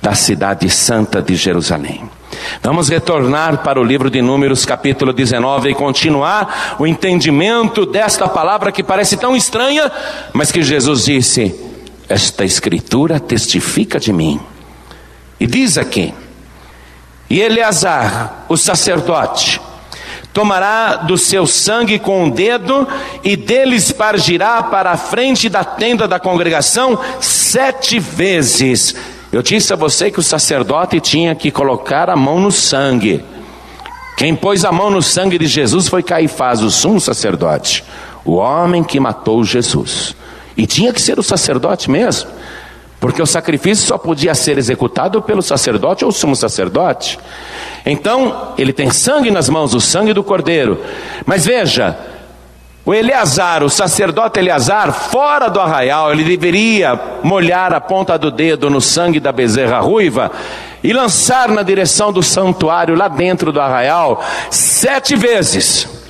da cidade santa de Jerusalém. Vamos retornar para o livro de Números, capítulo 19, e continuar o entendimento desta palavra que parece tão estranha, mas que Jesus disse: esta escritura testifica de mim. E diz aqui: E Eleazar, o sacerdote, tomará do seu sangue com o um dedo e dele espargirá para a frente da tenda da congregação sete vezes. Eu disse a você que o sacerdote tinha que colocar a mão no sangue. Quem pôs a mão no sangue de Jesus foi Caifás, o sumo sacerdote, o homem que matou Jesus. E tinha que ser o sacerdote mesmo, porque o sacrifício só podia ser executado pelo sacerdote ou sumo sacerdote. Então, ele tem sangue nas mãos, o sangue do cordeiro. Mas veja, o Eleazar, o sacerdote Eleazar, fora do arraial, ele deveria molhar a ponta do dedo no sangue da bezerra ruiva e lançar na direção do santuário lá dentro do arraial sete vezes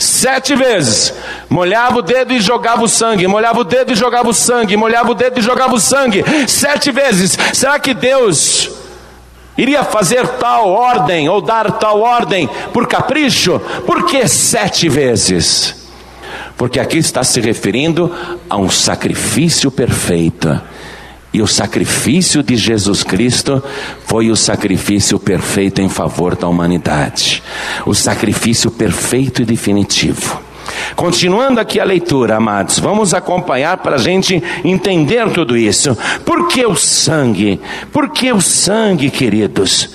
sete vezes. Molhava o dedo e jogava o sangue, molhava o dedo e jogava o sangue, molhava o dedo e jogava o sangue, sete vezes. Será que Deus iria fazer tal ordem ou dar tal ordem por capricho? Por que sete vezes? Porque aqui está se referindo a um sacrifício perfeito. E o sacrifício de Jesus Cristo foi o sacrifício perfeito em favor da humanidade. O sacrifício perfeito e definitivo. Continuando aqui a leitura, amados, vamos acompanhar para a gente entender tudo isso. Por que o sangue? Por que o sangue, queridos?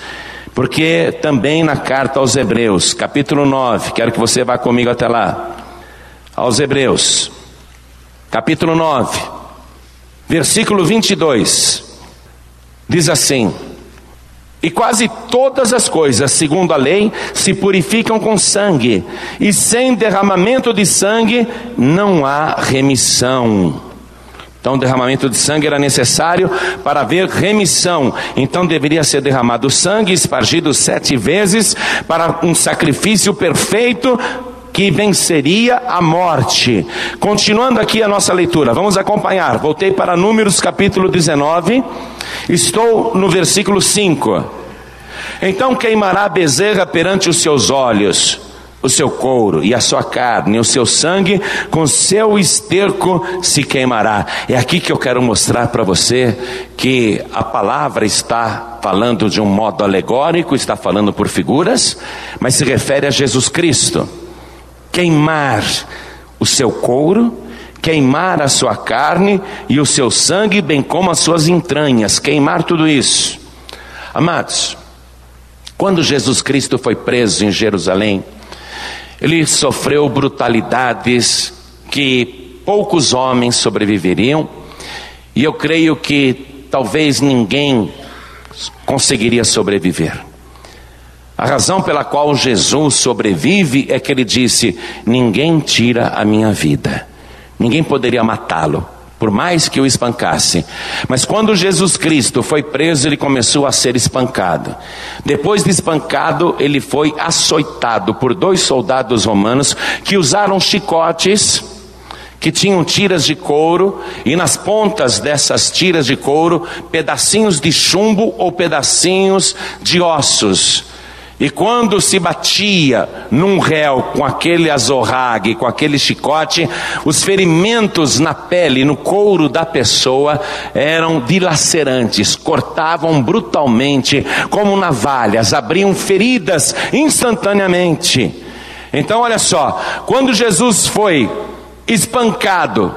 Porque também na carta aos Hebreus, capítulo 9, quero que você vá comigo até lá. Aos Hebreus, capítulo 9 versículo 22, diz assim: E quase todas as coisas, segundo a lei, se purificam com sangue, e sem derramamento de sangue não há remissão. Então, derramamento de sangue era necessário para haver remissão. Então, deveria ser derramado sangue, espargido sete vezes, para um sacrifício perfeito que venceria a morte. Continuando aqui a nossa leitura, vamos acompanhar. Voltei para Números capítulo 19, estou no versículo 5. Então queimará a bezerra perante os seus olhos, o seu couro e a sua carne, o seu sangue, com seu esterco se queimará. É aqui que eu quero mostrar para você que a palavra está falando de um modo alegórico, está falando por figuras, mas se refere a Jesus Cristo queimar o seu couro, queimar a sua carne e o seu sangue, bem como as suas entranhas, queimar tudo isso. Amados, Quando Jesus Cristo foi preso em Jerusalém, ele sofreu brutalidades que poucos homens sobreviveriam, e eu creio que talvez ninguém conseguiria sobreviver. A razão pela qual Jesus sobrevive é que ele disse: Ninguém tira a minha vida, ninguém poderia matá-lo, por mais que o espancasse. Mas quando Jesus Cristo foi preso, ele começou a ser espancado. Depois de espancado, ele foi açoitado por dois soldados romanos que usaram chicotes que tinham tiras de couro e nas pontas dessas tiras de couro pedacinhos de chumbo ou pedacinhos de ossos. E quando se batia num réu com aquele azorrague, com aquele chicote, os ferimentos na pele, no couro da pessoa, eram dilacerantes, cortavam brutalmente, como navalhas, abriam feridas instantaneamente. Então, olha só, quando Jesus foi espancado,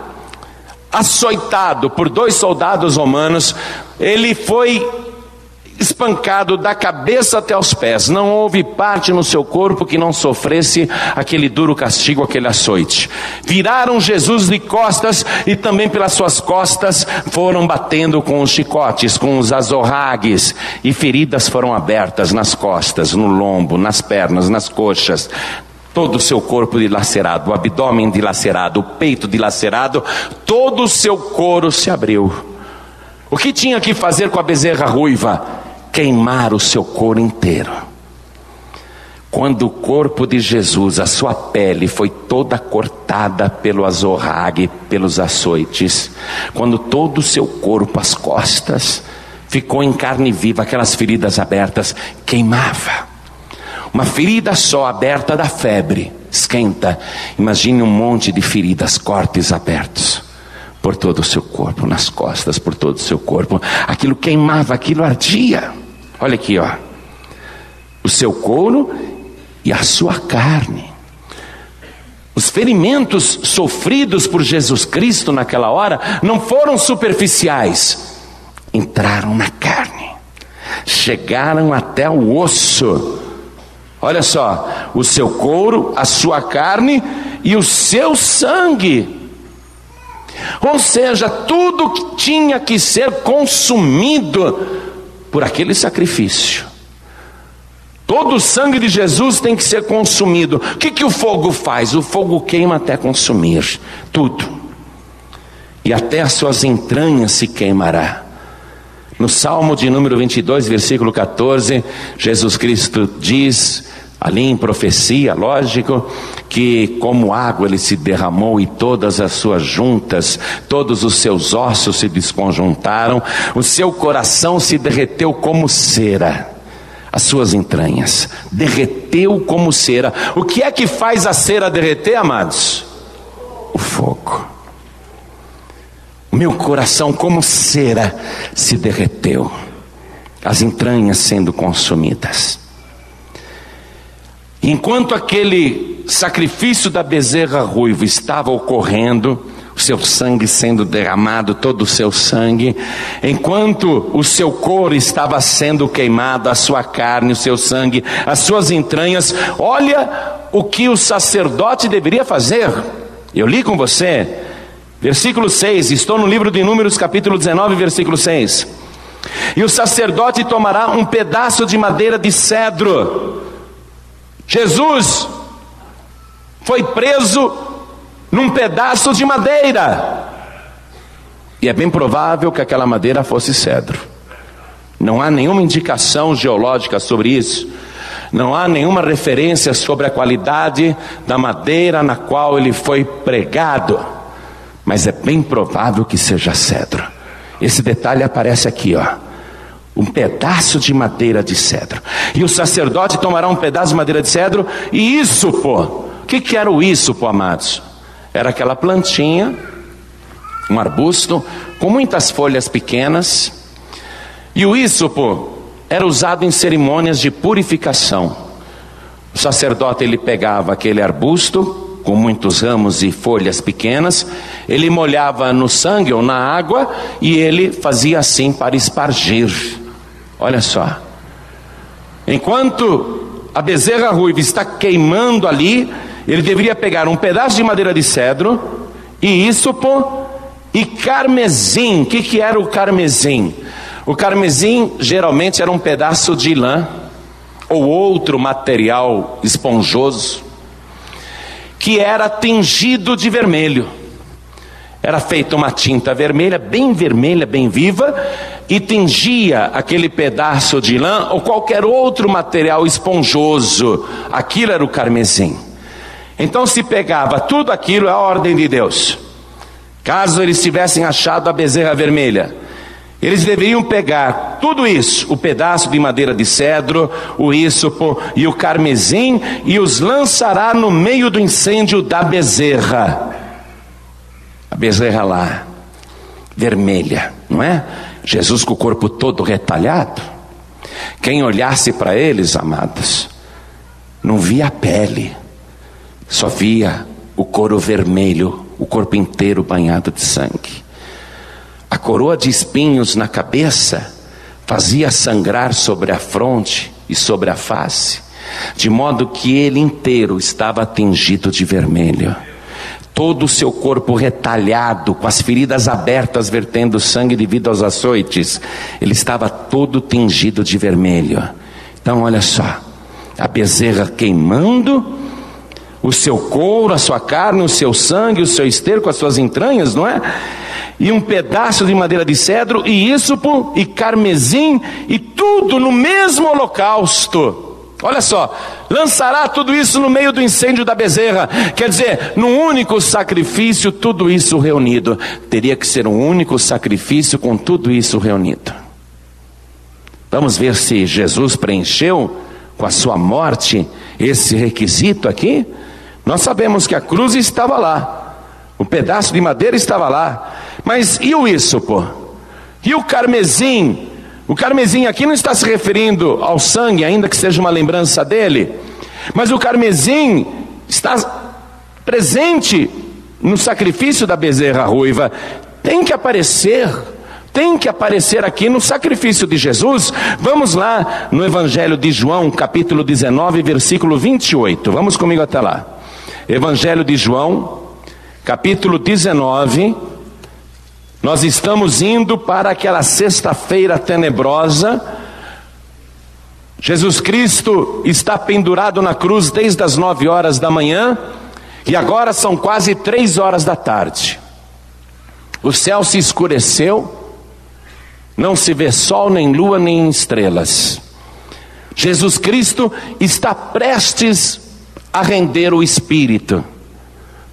açoitado por dois soldados romanos, ele foi espancado da cabeça até os pés. Não houve parte no seu corpo que não sofresse aquele duro castigo, aquele açoite. Viraram Jesus de costas e também pelas suas costas foram batendo com os chicotes, com os azorragues, e feridas foram abertas nas costas, no lombo, nas pernas, nas coxas. Todo o seu corpo dilacerado, o abdômen dilacerado, o peito dilacerado, todo o seu couro se abriu. O que tinha que fazer com a bezerra ruiva? Queimar o seu couro inteiro. Quando o corpo de Jesus, a sua pele foi toda cortada pelo azorrague, pelos açoites, quando todo o seu corpo, as costas, ficou em carne viva, aquelas feridas abertas, queimava. Uma ferida só aberta da febre, esquenta. Imagine um monte de feridas, cortes abertos por todo o seu corpo, nas costas, por todo o seu corpo. Aquilo queimava, aquilo ardia. Olha aqui, ó. O seu couro e a sua carne. Os ferimentos sofridos por Jesus Cristo naquela hora não foram superficiais, entraram na carne, chegaram até o osso. Olha só, o seu couro, a sua carne e o seu sangue. Ou seja, tudo que tinha que ser consumido por aquele sacrifício. Todo o sangue de Jesus tem que ser consumido. O que, que o fogo faz? O fogo queima até consumir tudo. E até as suas entranhas se queimará. No Salmo de número 22, versículo 14, Jesus Cristo diz: Ali em profecia, lógico, que como água ele se derramou e todas as suas juntas, todos os seus ossos se desconjuntaram, o seu coração se derreteu como cera, as suas entranhas, derreteu como cera. O que é que faz a cera derreter, amados? O fogo. Meu coração, como cera, se derreteu, as entranhas sendo consumidas. Enquanto aquele sacrifício da bezerra ruiva estava ocorrendo, o seu sangue sendo derramado, todo o seu sangue, enquanto o seu couro estava sendo queimado, a sua carne, o seu sangue, as suas entranhas, olha o que o sacerdote deveria fazer. Eu li com você, versículo 6, estou no livro de Números, capítulo 19, versículo 6. E o sacerdote tomará um pedaço de madeira de cedro, Jesus foi preso num pedaço de madeira. E é bem provável que aquela madeira fosse cedro. Não há nenhuma indicação geológica sobre isso. Não há nenhuma referência sobre a qualidade da madeira na qual ele foi pregado. Mas é bem provável que seja cedro. Esse detalhe aparece aqui, ó um pedaço de madeira de cedro. E o sacerdote tomará um pedaço de madeira de cedro e isso, pô. O que, que era o isso, pô, amados? Era aquela plantinha, um arbusto, com muitas folhas pequenas. E o isso, pô, era usado em cerimônias de purificação. O sacerdote ele pegava aquele arbusto com muitos ramos e folhas pequenas, ele molhava no sangue ou na água e ele fazia assim para espargir Olha só. Enquanto a bezerra ruiva está queimando ali, ele deveria pegar um pedaço de madeira de cedro e ísopo e carmesim. O que, que era o carmesim? O carmesim geralmente era um pedaço de lã ou outro material esponjoso que era tingido de vermelho. Era feita uma tinta vermelha, bem vermelha, bem viva, e tingia aquele pedaço de lã ou qualquer outro material esponjoso. Aquilo era o carmesim. Então se pegava tudo aquilo, é a ordem de Deus. Caso eles tivessem achado a bezerra vermelha, eles deveriam pegar tudo isso, o pedaço de madeira de cedro, o ísopo e o carmesim, e os lançará no meio do incêndio da bezerra. A bezerra lá, vermelha, não é? Jesus com o corpo todo retalhado. Quem olhasse para eles, amados, não via a pele, só via o couro vermelho, o corpo inteiro banhado de sangue. A coroa de espinhos na cabeça fazia sangrar sobre a fronte e sobre a face, de modo que ele inteiro estava tingido de vermelho. Todo o seu corpo retalhado, com as feridas abertas, vertendo sangue devido aos açoites, ele estava todo tingido de vermelho. Então, olha só, a bezerra queimando, o seu couro, a sua carne, o seu sangue, o seu esterco, as suas entranhas, não é? e um pedaço de madeira de cedro, e ísopo, e carmesim, e tudo no mesmo holocausto. Olha só, lançará tudo isso no meio do incêndio da bezerra, quer dizer, num único sacrifício, tudo isso reunido. Teria que ser um único sacrifício com tudo isso reunido. Vamos ver se Jesus preencheu com a sua morte esse requisito aqui? Nós sabemos que a cruz estava lá, o pedaço de madeira estava lá, mas e o pô? E o carmesim? O carmesim aqui não está se referindo ao sangue, ainda que seja uma lembrança dele, mas o carmesim está presente no sacrifício da bezerra ruiva. Tem que aparecer, tem que aparecer aqui no sacrifício de Jesus. Vamos lá no Evangelho de João, capítulo 19, versículo 28. Vamos comigo até lá. Evangelho de João, capítulo 19, nós estamos indo para aquela sexta-feira tenebrosa. Jesus Cristo está pendurado na cruz desde as nove horas da manhã e agora são quase três horas da tarde. O céu se escureceu, não se vê sol, nem lua, nem estrelas. Jesus Cristo está prestes a render o espírito.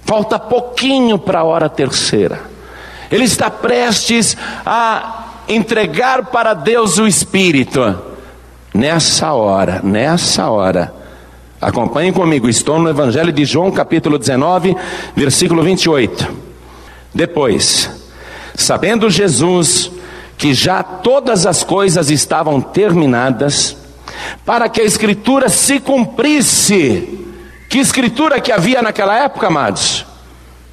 Falta pouquinho para a hora terceira. Ele está prestes a entregar para Deus o Espírito. Nessa hora, nessa hora, acompanhem comigo, estou no Evangelho de João, capítulo 19, versículo 28. Depois, sabendo Jesus que já todas as coisas estavam terminadas, para que a Escritura se cumprisse. Que Escritura que havia naquela época, amados?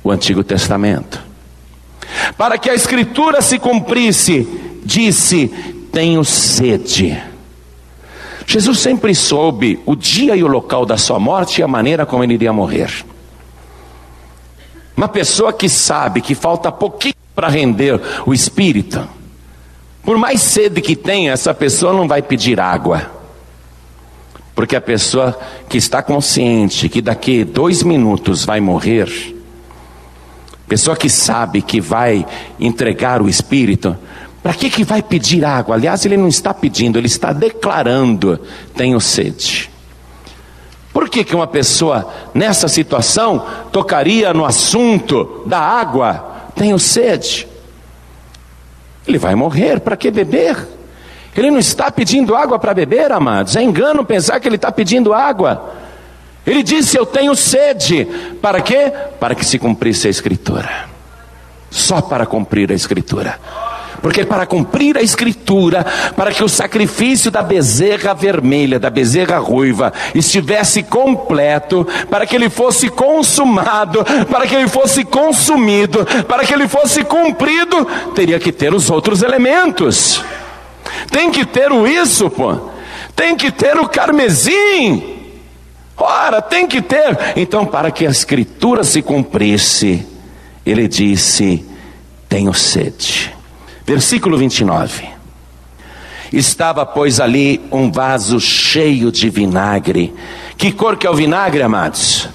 O Antigo Testamento. Para que a escritura se cumprisse, disse: Tenho sede. Jesus sempre soube o dia e o local da sua morte e a maneira como ele iria morrer. Uma pessoa que sabe que falta pouquinho para render o espírito, por mais sede que tenha, essa pessoa não vai pedir água. Porque a pessoa que está consciente que daqui dois minutos vai morrer, Pessoa que sabe que vai entregar o Espírito, para que, que vai pedir água? Aliás, ele não está pedindo, ele está declarando: tenho sede. Por que, que uma pessoa nessa situação tocaria no assunto da água? Tenho sede. Ele vai morrer, para que beber? Ele não está pedindo água para beber, amados. É engano pensar que ele está pedindo água. Ele disse: Eu tenho sede. Para quê? Para que se cumprisse a Escritura. Só para cumprir a Escritura. Porque para cumprir a escritura, para que o sacrifício da bezerra vermelha, da bezerra ruiva, estivesse completo, para que ele fosse consumado, para que ele fosse consumido, para que ele fosse cumprido, teria que ter os outros elementos. Tem que ter o isso, pô. Tem que ter o carmesim. Ora, tem que ter. Então, para que a escritura se cumprisse, ele disse: Tenho sede. Versículo 29. Estava, pois, ali um vaso cheio de vinagre. Que cor que é o vinagre, amados?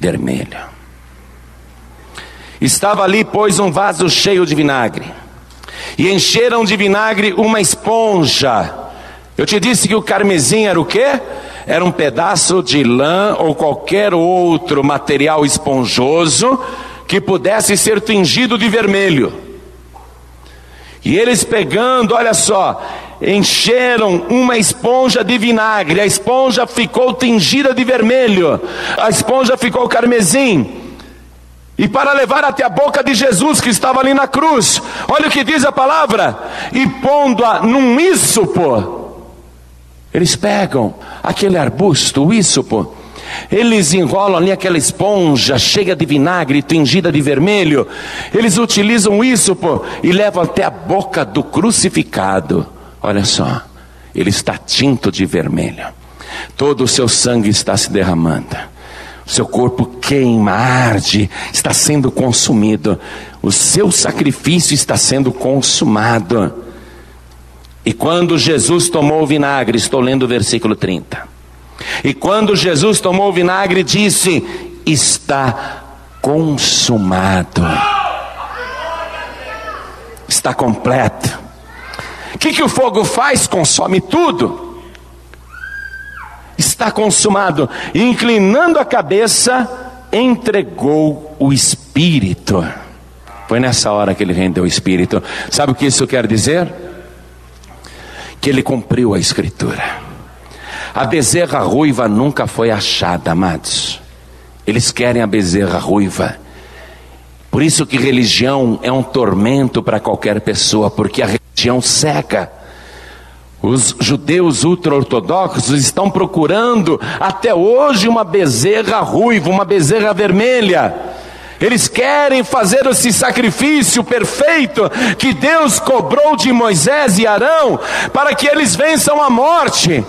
Vermelho. Estava ali, pois, um vaso cheio de vinagre. E encheram de vinagre uma esponja. Eu te disse que o carmesim era o quê? Era um pedaço de lã ou qualquer outro material esponjoso que pudesse ser tingido de vermelho. E eles pegando, olha só, encheram uma esponja de vinagre, a esponja ficou tingida de vermelho, a esponja ficou carmesim. E para levar até a boca de Jesus que estava ali na cruz, olha o que diz a palavra: e pondo-a num ísopo, eles pegam aquele arbusto, o ísopo, eles enrolam ali aquela esponja cheia de vinagre, tingida de vermelho. Eles utilizam isso pô, e levam até a boca do crucificado. Olha só, ele está tinto de vermelho. Todo o seu sangue está se derramando. O seu corpo queima, arde, está sendo consumido. O seu sacrifício está sendo consumado. E quando Jesus tomou o vinagre, estou lendo o versículo 30. E quando Jesus tomou o vinagre, disse: Está consumado. Está completo. O que, que o fogo faz? Consome tudo. Está consumado. E inclinando a cabeça, entregou o Espírito. Foi nessa hora que ele rendeu o Espírito. Sabe o que isso quer dizer? Que ele cumpriu a Escritura. A bezerra ruiva nunca foi achada, amados. Eles querem a bezerra ruiva. Por isso que religião é um tormento para qualquer pessoa, porque a religião cega. Os judeus ultra-ortodoxos estão procurando até hoje uma bezerra ruiva, uma bezerra vermelha. Eles querem fazer esse sacrifício perfeito que Deus cobrou de Moisés e Arão para que eles vençam a morte.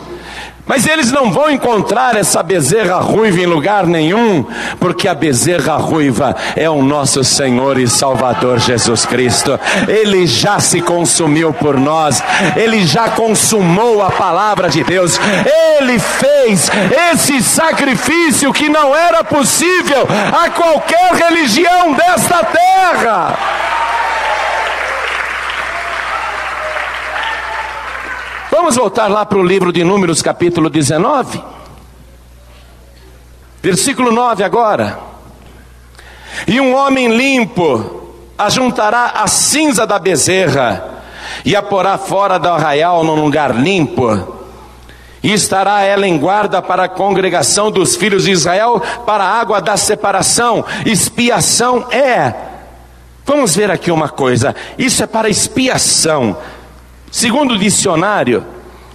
Mas eles não vão encontrar essa bezerra ruiva em lugar nenhum, porque a bezerra ruiva é o nosso Senhor e Salvador Jesus Cristo. Ele já se consumiu por nós, ele já consumou a palavra de Deus, ele fez esse sacrifício que não era possível a qualquer religião desta terra. Vamos voltar lá para o livro de Números, capítulo 19. Versículo 9 agora. E um homem limpo ajuntará a cinza da bezerra e a porá fora do arraial num lugar limpo. E estará ela em guarda para a congregação dos filhos de Israel, para a água da separação. Expiação é. Vamos ver aqui uma coisa: isso é para expiação. Segundo o dicionário,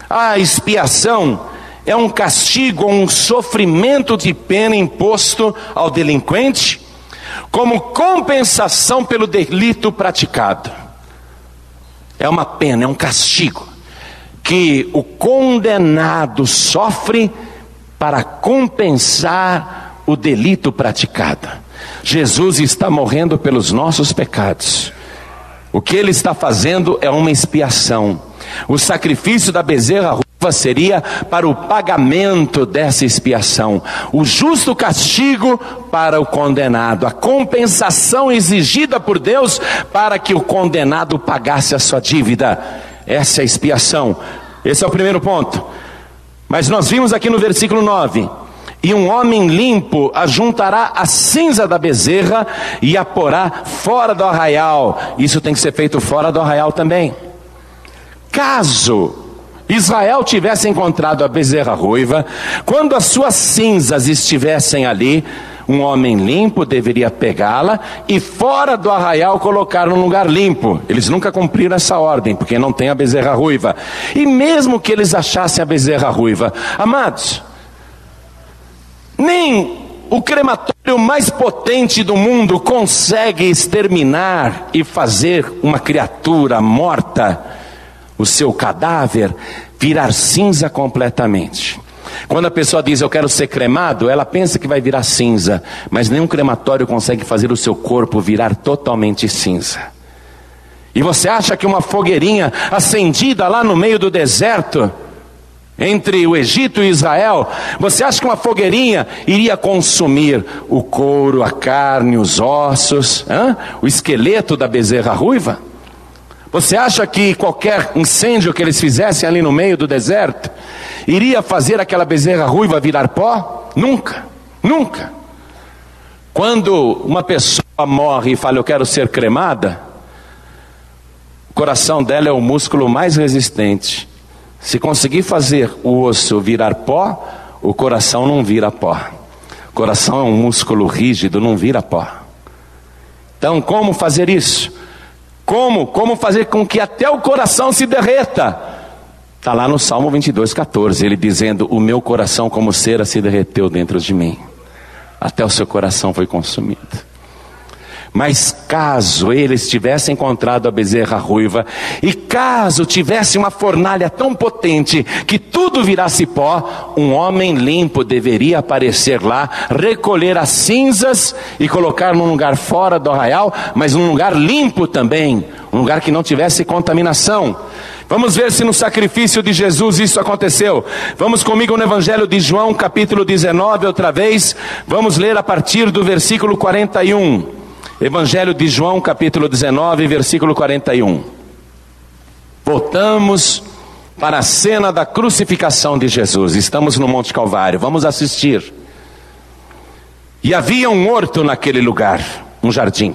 a expiação é um castigo um sofrimento de pena imposto ao delinquente como compensação pelo delito praticado. É uma pena, é um castigo que o condenado sofre para compensar o delito praticado. Jesus está morrendo pelos nossos pecados. O que ele está fazendo é uma expiação. O sacrifício da bezerra ruiva seria para o pagamento dessa expiação, o justo castigo para o condenado, a compensação exigida por Deus para que o condenado pagasse a sua dívida. Essa é a expiação. Esse é o primeiro ponto. Mas nós vimos aqui no versículo 9 e um homem limpo ajuntará a cinza da bezerra e a porá fora do arraial. Isso tem que ser feito fora do arraial também. Caso Israel tivesse encontrado a bezerra ruiva, quando as suas cinzas estivessem ali, um homem limpo deveria pegá-la e fora do arraial colocar num lugar limpo. Eles nunca cumpriram essa ordem, porque não tem a bezerra ruiva. E mesmo que eles achassem a bezerra ruiva, amados, nem o crematório mais potente do mundo consegue exterminar e fazer uma criatura morta, o seu cadáver, virar cinza completamente. Quando a pessoa diz eu quero ser cremado, ela pensa que vai virar cinza, mas nenhum crematório consegue fazer o seu corpo virar totalmente cinza. E você acha que uma fogueirinha acendida lá no meio do deserto, entre o Egito e Israel, você acha que uma fogueirinha iria consumir o couro, a carne, os ossos, hein? o esqueleto da bezerra ruiva? Você acha que qualquer incêndio que eles fizessem ali no meio do deserto iria fazer aquela bezerra ruiva virar pó? Nunca, nunca. Quando uma pessoa morre e fala eu quero ser cremada, o coração dela é o músculo mais resistente. Se conseguir fazer o osso virar pó, o coração não vira pó. O coração é um músculo rígido, não vira pó. Então, como fazer isso? Como? Como fazer com que até o coração se derreta? Está lá no Salmo 22, 14, ele dizendo: O meu coração, como cera, se derreteu dentro de mim, até o seu coração foi consumido. Mas caso eles tivessem encontrado a bezerra ruiva, e caso tivesse uma fornalha tão potente que tudo virasse pó, um homem limpo deveria aparecer lá, recolher as cinzas e colocar num lugar fora do arraial, mas num lugar limpo também, um lugar que não tivesse contaminação. Vamos ver se no sacrifício de Jesus isso aconteceu. Vamos comigo no Evangelho de João, capítulo 19, outra vez. Vamos ler a partir do versículo 41. Evangelho de João, capítulo 19, versículo 41. Voltamos para a cena da crucificação de Jesus. Estamos no Monte Calvário, vamos assistir. E havia um horto naquele lugar, um jardim,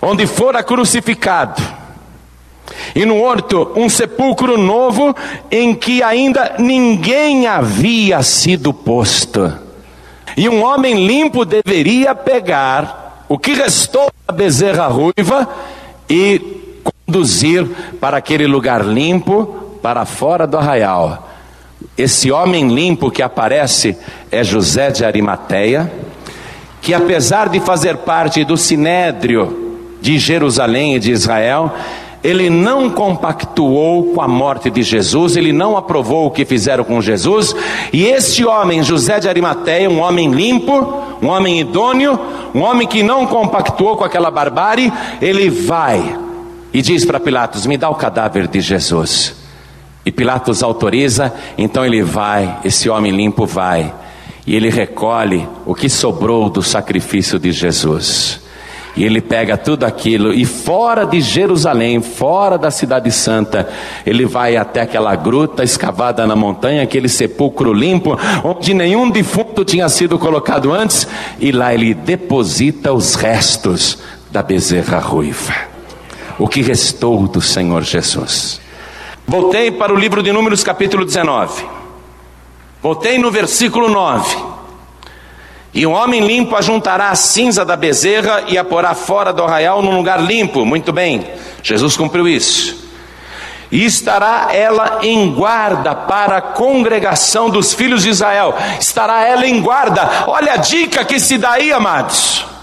onde fora crucificado. E no horto, um sepulcro novo em que ainda ninguém havia sido posto. E um homem limpo deveria pegar o que restou da bezerra ruiva e conduzir para aquele lugar limpo, para fora do arraial. Esse homem limpo que aparece é José de Arimateia, que apesar de fazer parte do sinédrio de Jerusalém e de Israel, ele não compactuou com a morte de Jesus, ele não aprovou o que fizeram com Jesus, e este homem, José de Arimateia, um homem limpo, um homem idôneo, um homem que não compactuou com aquela barbárie, ele vai e diz para Pilatos: Me dá o cadáver de Jesus. E Pilatos autoriza, então ele vai, esse homem limpo vai, e ele recolhe o que sobrou do sacrifício de Jesus. E ele pega tudo aquilo e fora de Jerusalém, fora da cidade santa, ele vai até aquela gruta escavada na montanha, aquele sepulcro limpo, onde nenhum defunto tinha sido colocado antes, e lá ele deposita os restos da bezerra ruiva. O que restou do Senhor Jesus. Voltei para o livro de Números, capítulo 19. Voltei no versículo 9. E um homem limpo ajuntará a cinza da bezerra e a porá fora do arraial num lugar limpo. Muito bem, Jesus cumpriu isso. E estará ela em guarda para a congregação dos filhos de Israel. Estará ela em guarda. Olha a dica que se dá aí, amados.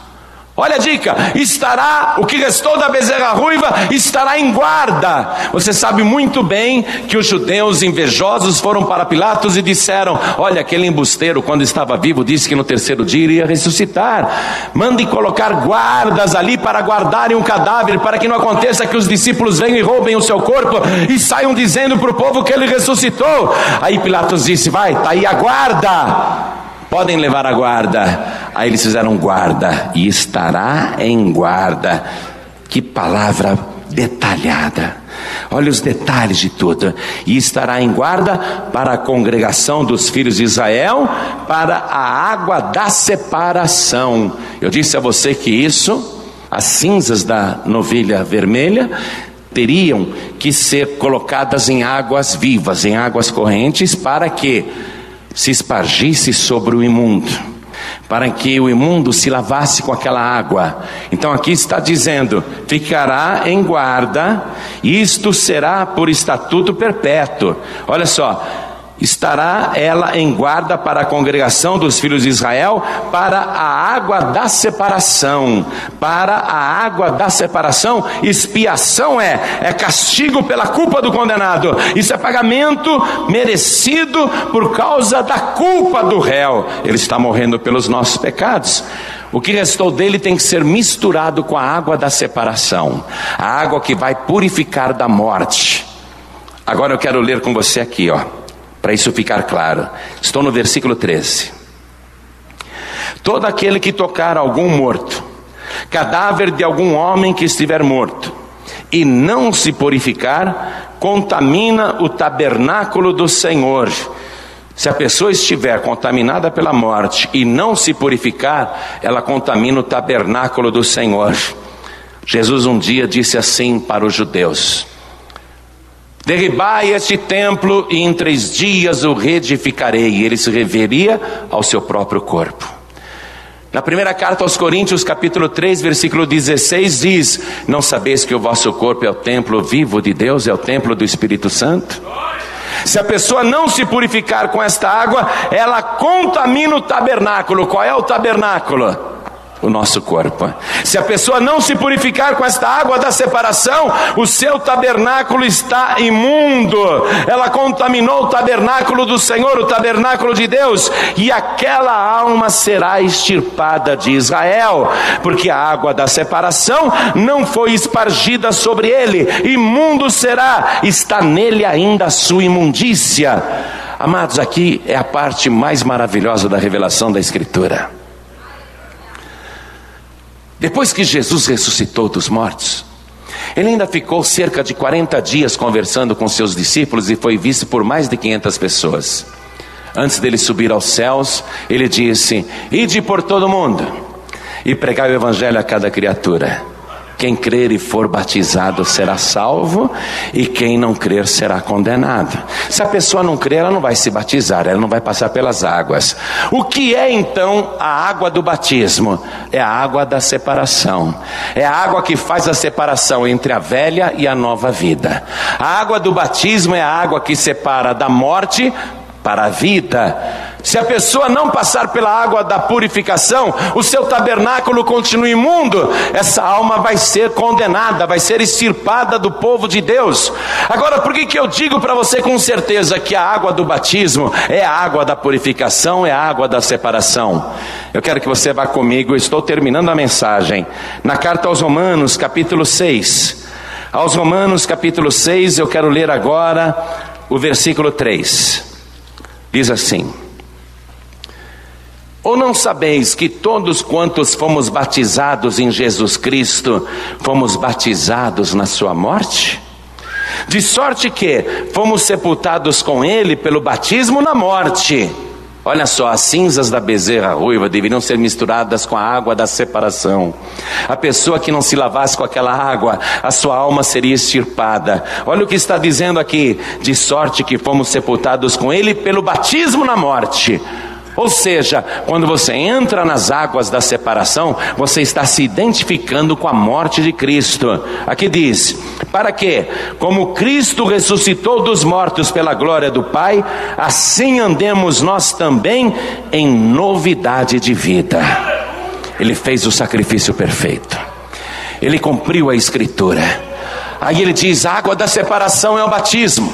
Olha a dica: estará, o que restou da bezerra ruiva estará em guarda. Você sabe muito bem que os judeus invejosos foram para Pilatos e disseram: Olha, aquele embusteiro, quando estava vivo, disse que no terceiro dia iria ressuscitar. Mande colocar guardas ali para guardarem o um cadáver, para que não aconteça que os discípulos venham e roubem o seu corpo e saiam dizendo para o povo que ele ressuscitou. Aí Pilatos disse: Vai, está aí a guarda podem levar a guarda. Aí eles fizeram guarda e estará em guarda. Que palavra detalhada. Olha os detalhes de tudo. E estará em guarda para a congregação dos filhos de Israel, para a água da separação. Eu disse a você que isso, as cinzas da novilha vermelha, teriam que ser colocadas em águas vivas, em águas correntes, para que se espargisse sobre o imundo, para que o imundo se lavasse com aquela água. Então aqui está dizendo: ficará em guarda, isto será por estatuto perpétuo. Olha só, estará ela em guarda para a congregação dos filhos de Israel, para a água da separação. Para a água da separação, expiação é, é castigo pela culpa do condenado. Isso é pagamento merecido por causa da culpa do réu. Ele está morrendo pelos nossos pecados. O que restou dele tem que ser misturado com a água da separação, a água que vai purificar da morte. Agora eu quero ler com você aqui, ó para isso ficar claro. Estou no versículo 13. Todo aquele que tocar algum morto, cadáver de algum homem que estiver morto, e não se purificar, contamina o tabernáculo do Senhor. Se a pessoa estiver contaminada pela morte e não se purificar, ela contamina o tabernáculo do Senhor. Jesus um dia disse assim para os judeus: Derribai este templo e em três dias o reedificarei. E ele se reveria ao seu próprio corpo. Na primeira carta aos Coríntios, capítulo 3, versículo 16, diz: Não sabeis que o vosso corpo é o templo vivo de Deus, é o templo do Espírito Santo? Se a pessoa não se purificar com esta água, ela contamina o tabernáculo. Qual é o tabernáculo? O nosso corpo. Se a pessoa não se purificar com esta água da separação, o seu tabernáculo está imundo. Ela contaminou o tabernáculo do Senhor, o tabernáculo de Deus, e aquela alma será extirpada de Israel, porque a água da separação não foi espargida sobre ele. Imundo será, está nele ainda a sua imundícia. Amados, aqui é a parte mais maravilhosa da revelação da Escritura. Depois que Jesus ressuscitou dos mortos, ele ainda ficou cerca de 40 dias conversando com seus discípulos e foi visto por mais de 500 pessoas. Antes dele subir aos céus, ele disse: Ide por todo mundo e pregai o evangelho a cada criatura. Quem crer e for batizado será salvo, e quem não crer será condenado. Se a pessoa não crer, ela não vai se batizar, ela não vai passar pelas águas. O que é então a água do batismo? É a água da separação. É a água que faz a separação entre a velha e a nova vida. A água do batismo é a água que separa da morte para a vida. Se a pessoa não passar pela água da purificação, o seu tabernáculo continua imundo, essa alma vai ser condenada, vai ser extirpada do povo de Deus. Agora, por que, que eu digo para você com certeza que a água do batismo é a água da purificação, é a água da separação? Eu quero que você vá comigo, estou terminando a mensagem, na carta aos Romanos, capítulo 6. Aos Romanos, capítulo 6, eu quero ler agora o versículo 3. Diz assim: Ou não sabeis que todos quantos fomos batizados em Jesus Cristo, fomos batizados na Sua morte? De sorte que fomos sepultados com Ele pelo batismo na morte Olha só, as cinzas da bezerra ruiva deveriam ser misturadas com a água da separação. A pessoa que não se lavasse com aquela água, a sua alma seria extirpada. Olha o que está dizendo aqui: de sorte que fomos sepultados com Ele pelo batismo na morte ou seja, quando você entra nas águas da separação, você está se identificando com a morte de Cristo. Aqui diz: para que, como Cristo ressuscitou dos mortos pela glória do Pai, assim andemos nós também em novidade de vida. Ele fez o sacrifício perfeito, ele cumpriu a Escritura. Aí ele diz: a água da separação é o batismo.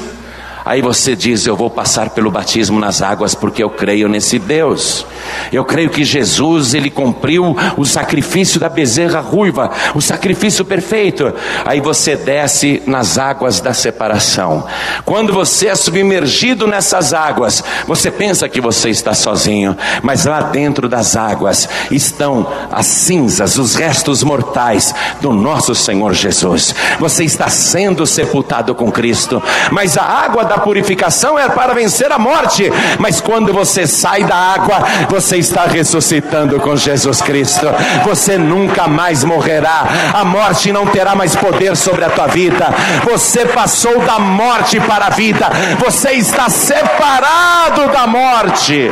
Aí você diz: Eu vou passar pelo batismo nas águas porque eu creio nesse Deus. Eu creio que Jesus, ele cumpriu o sacrifício da bezerra ruiva, o sacrifício perfeito. Aí você desce nas águas da separação. Quando você é submergido nessas águas, você pensa que você está sozinho, mas lá dentro das águas estão as cinzas, os restos mortais do nosso Senhor Jesus. Você está sendo sepultado com Cristo, mas a água da purificação é para vencer a morte, mas quando você sai da água, você está ressuscitando com Jesus Cristo. Você nunca mais morrerá. A morte não terá mais poder sobre a tua vida. Você passou da morte para a vida. Você está separado da morte.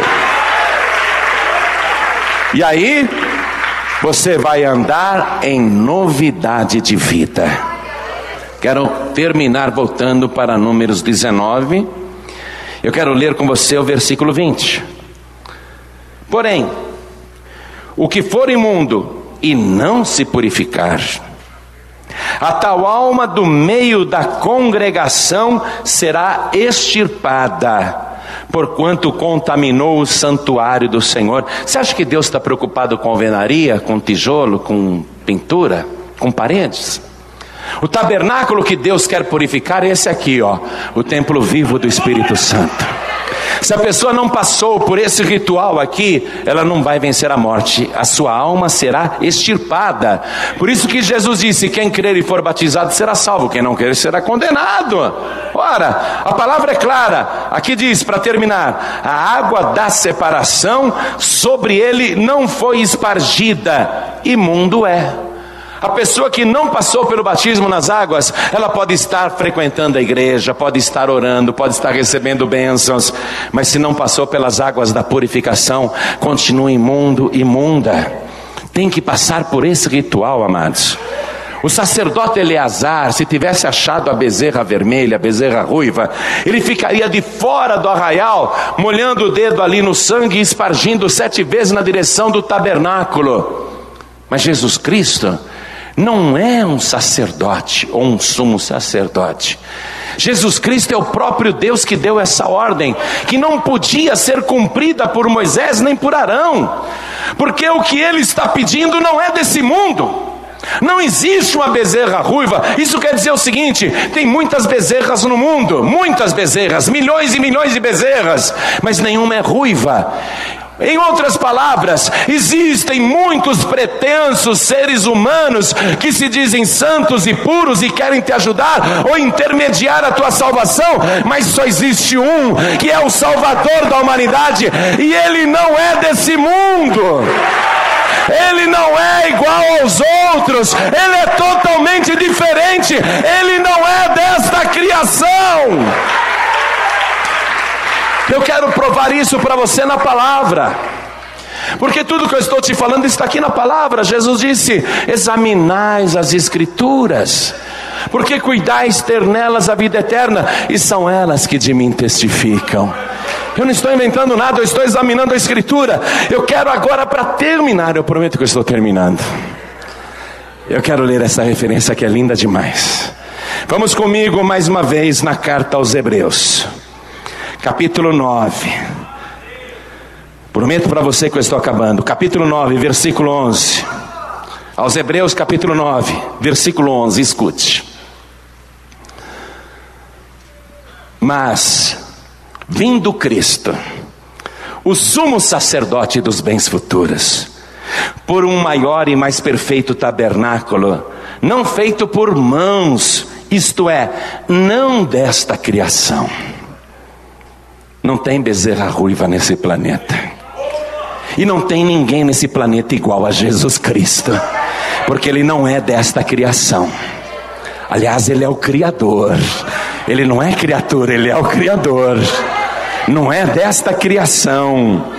E aí, você vai andar em novidade de vida. Quero terminar voltando para Números 19 Eu quero ler com você o versículo 20. Porém, o que for imundo e não se purificar, a tal alma do meio da congregação será extirpada, porquanto contaminou o santuário do Senhor. Você acha que Deus está preocupado com alvenaria, com tijolo, com pintura, com paredes? O tabernáculo que Deus quer purificar é esse aqui, ó, o templo vivo do Espírito Santo. Se a pessoa não passou por esse ritual aqui, ela não vai vencer a morte, a sua alma será extirpada. Por isso que Jesus disse: quem crer e for batizado será salvo, quem não crer será condenado. Ora, a palavra é clara, aqui diz, para terminar: a água da separação sobre ele não foi espargida, imundo é. A pessoa que não passou pelo batismo nas águas, ela pode estar frequentando a igreja, pode estar orando, pode estar recebendo bênçãos, mas se não passou pelas águas da purificação, continua imundo, imunda. Tem que passar por esse ritual, amados. O sacerdote Eleazar, se tivesse achado a bezerra vermelha, a bezerra ruiva, ele ficaria de fora do arraial, molhando o dedo ali no sangue e espargindo sete vezes na direção do tabernáculo. Mas Jesus Cristo, não é um sacerdote ou um sumo sacerdote. Jesus Cristo é o próprio Deus que deu essa ordem, que não podia ser cumprida por Moisés nem por Arão, porque o que ele está pedindo não é desse mundo. Não existe uma bezerra ruiva. Isso quer dizer o seguinte: tem muitas bezerras no mundo, muitas bezerras, milhões e milhões de bezerras, mas nenhuma é ruiva. Em outras palavras, existem muitos pretensos seres humanos que se dizem santos e puros e querem te ajudar ou intermediar a tua salvação, mas só existe um que é o Salvador da humanidade e ele não é desse mundo. Ele não é igual aos outros, ele é totalmente diferente, ele não é desta criação. Eu quero provar isso para você na palavra. Porque tudo que eu estou te falando está aqui na palavra. Jesus disse: examinais as Escrituras, porque cuidais ter nelas a vida eterna, e são elas que de mim testificam. Eu não estou inventando nada, eu estou examinando a Escritura. Eu quero agora, para terminar, eu prometo que eu estou terminando. Eu quero ler essa referência que é linda demais. Vamos comigo mais uma vez na carta aos Hebreus capítulo 9. Prometo para você que eu estou acabando. Capítulo 9, versículo 11. Aos Hebreus, capítulo 9, versículo 11. Escute. Mas, vindo Cristo, o sumo sacerdote dos bens futuros, por um maior e mais perfeito tabernáculo, não feito por mãos, isto é, não desta criação não tem bezerra ruiva nesse planeta. E não tem ninguém nesse planeta igual a Jesus Cristo, porque Ele não é desta criação. Aliás, Ele é o Criador. Ele não é criatura, Ele é o Criador. Não é desta criação.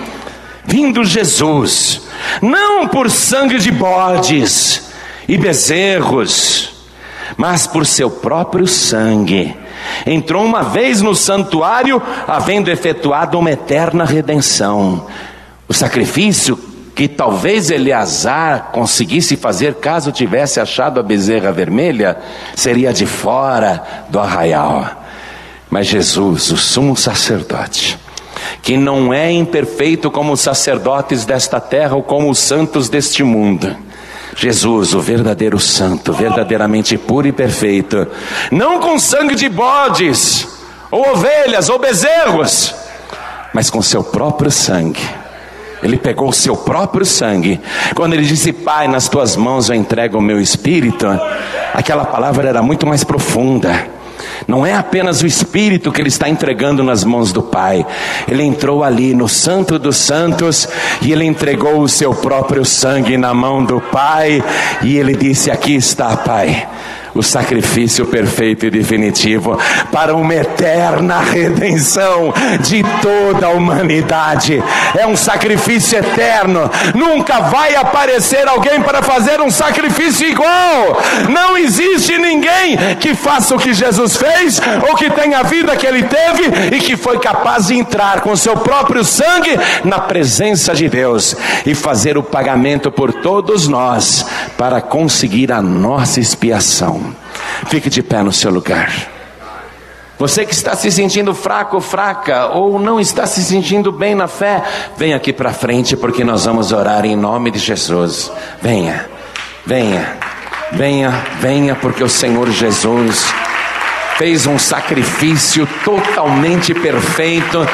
Vindo Jesus, não por sangue de bodes e bezerros, mas por seu próprio sangue Entrou uma vez no santuário, havendo efetuado uma eterna redenção. O sacrifício que talvez Eleazar conseguisse fazer caso tivesse achado a bezerra vermelha, seria de fora do arraial. Mas Jesus, o sumo sacerdote, que não é imperfeito como os sacerdotes desta terra ou como os santos deste mundo, Jesus, o verdadeiro santo, verdadeiramente puro e perfeito, não com sangue de bodes, ou ovelhas, ou bezerros, mas com seu próprio sangue. Ele pegou o seu próprio sangue. Quando ele disse, Pai, nas tuas mãos eu entrego o meu espírito, aquela palavra era muito mais profunda. Não é apenas o Espírito que ele está entregando nas mãos do Pai. Ele entrou ali no Santo dos Santos e ele entregou o seu próprio sangue na mão do Pai. E ele disse: Aqui está, Pai, o sacrifício perfeito e definitivo para uma eterna redenção de toda a humanidade. É um sacrifício eterno. Nunca vai aparecer alguém para fazer um sacrifício igual. Não existe ninguém que faça o que Jesus fez ou que tenha a vida que ele teve e que foi capaz de entrar com seu próprio sangue na presença de Deus e fazer o pagamento por todos nós para conseguir a nossa expiação. Fique de pé no seu lugar. Você que está se sentindo fraco ou fraca, ou não está se sentindo bem na fé, venha aqui para frente, porque nós vamos orar em nome de Jesus. Venha, venha, venha, venha, porque o Senhor Jesus fez um sacrifício totalmente perfeito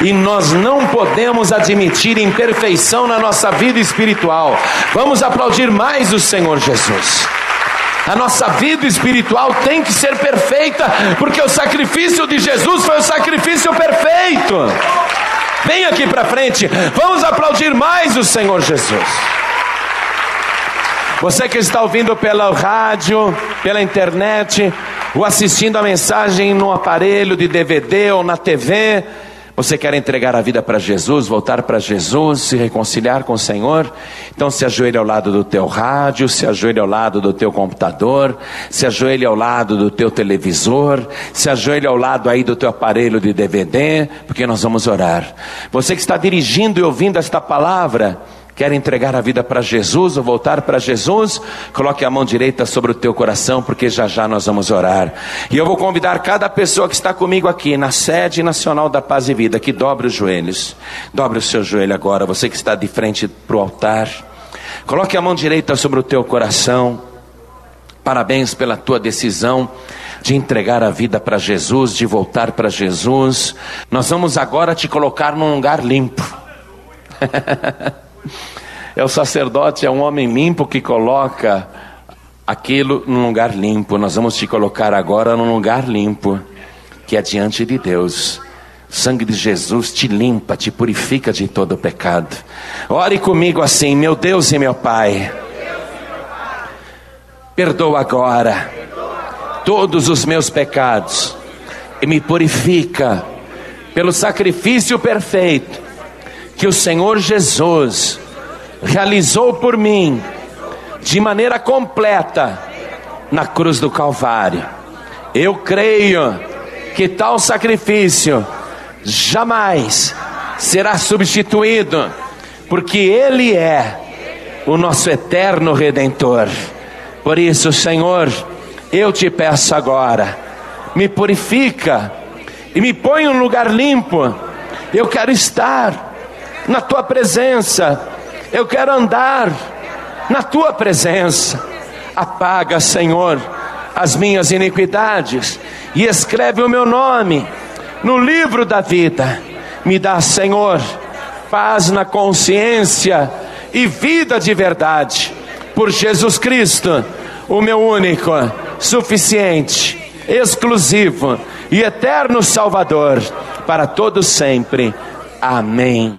e nós não podemos admitir imperfeição na nossa vida espiritual. Vamos aplaudir mais o Senhor Jesus. A nossa vida espiritual tem que ser perfeita, porque o sacrifício de Jesus foi o sacrifício perfeito. Vem aqui para frente, vamos aplaudir mais o Senhor Jesus. Você que está ouvindo pela rádio, pela internet, ou assistindo a mensagem no aparelho de DVD ou na TV, você quer entregar a vida para Jesus, voltar para Jesus, se reconciliar com o Senhor? Então se ajoelhe ao lado do teu rádio, se ajoelhe ao lado do teu computador, se ajoelhe ao lado do teu televisor, se ajoelhe ao lado aí do teu aparelho de DVD, porque nós vamos orar. Você que está dirigindo e ouvindo esta palavra, quer entregar a vida para Jesus ou voltar para Jesus, coloque a mão direita sobre o teu coração, porque já já nós vamos orar. E eu vou convidar cada pessoa que está comigo aqui na sede nacional da Paz e Vida que dobre os joelhos. Dobre o seu joelho agora, você que está de frente para o altar. Coloque a mão direita sobre o teu coração. Parabéns pela tua decisão de entregar a vida para Jesus, de voltar para Jesus. Nós vamos agora te colocar num lugar limpo. *laughs* É o sacerdote, é um homem limpo que coloca aquilo num lugar limpo. Nós vamos te colocar agora num lugar limpo, que é diante de Deus. O sangue de Jesus te limpa, te purifica de todo pecado. Ore comigo assim, meu Deus e meu Pai. Perdoa agora todos os meus pecados e me purifica pelo sacrifício perfeito que o Senhor Jesus realizou por mim de maneira completa na cruz do Calvário. Eu creio que tal sacrifício jamais será substituído, porque Ele é o nosso eterno redentor. Por isso, Senhor, eu te peço agora, me purifica e me põe em um lugar limpo. Eu quero estar na tua presença. Eu quero andar na tua presença. Apaga, Senhor, as minhas iniquidades e escreve o meu nome no livro da vida. Me dá, Senhor, paz na consciência e vida de verdade. Por Jesus Cristo, o meu único, suficiente, exclusivo e eterno Salvador, para todos sempre. Amém.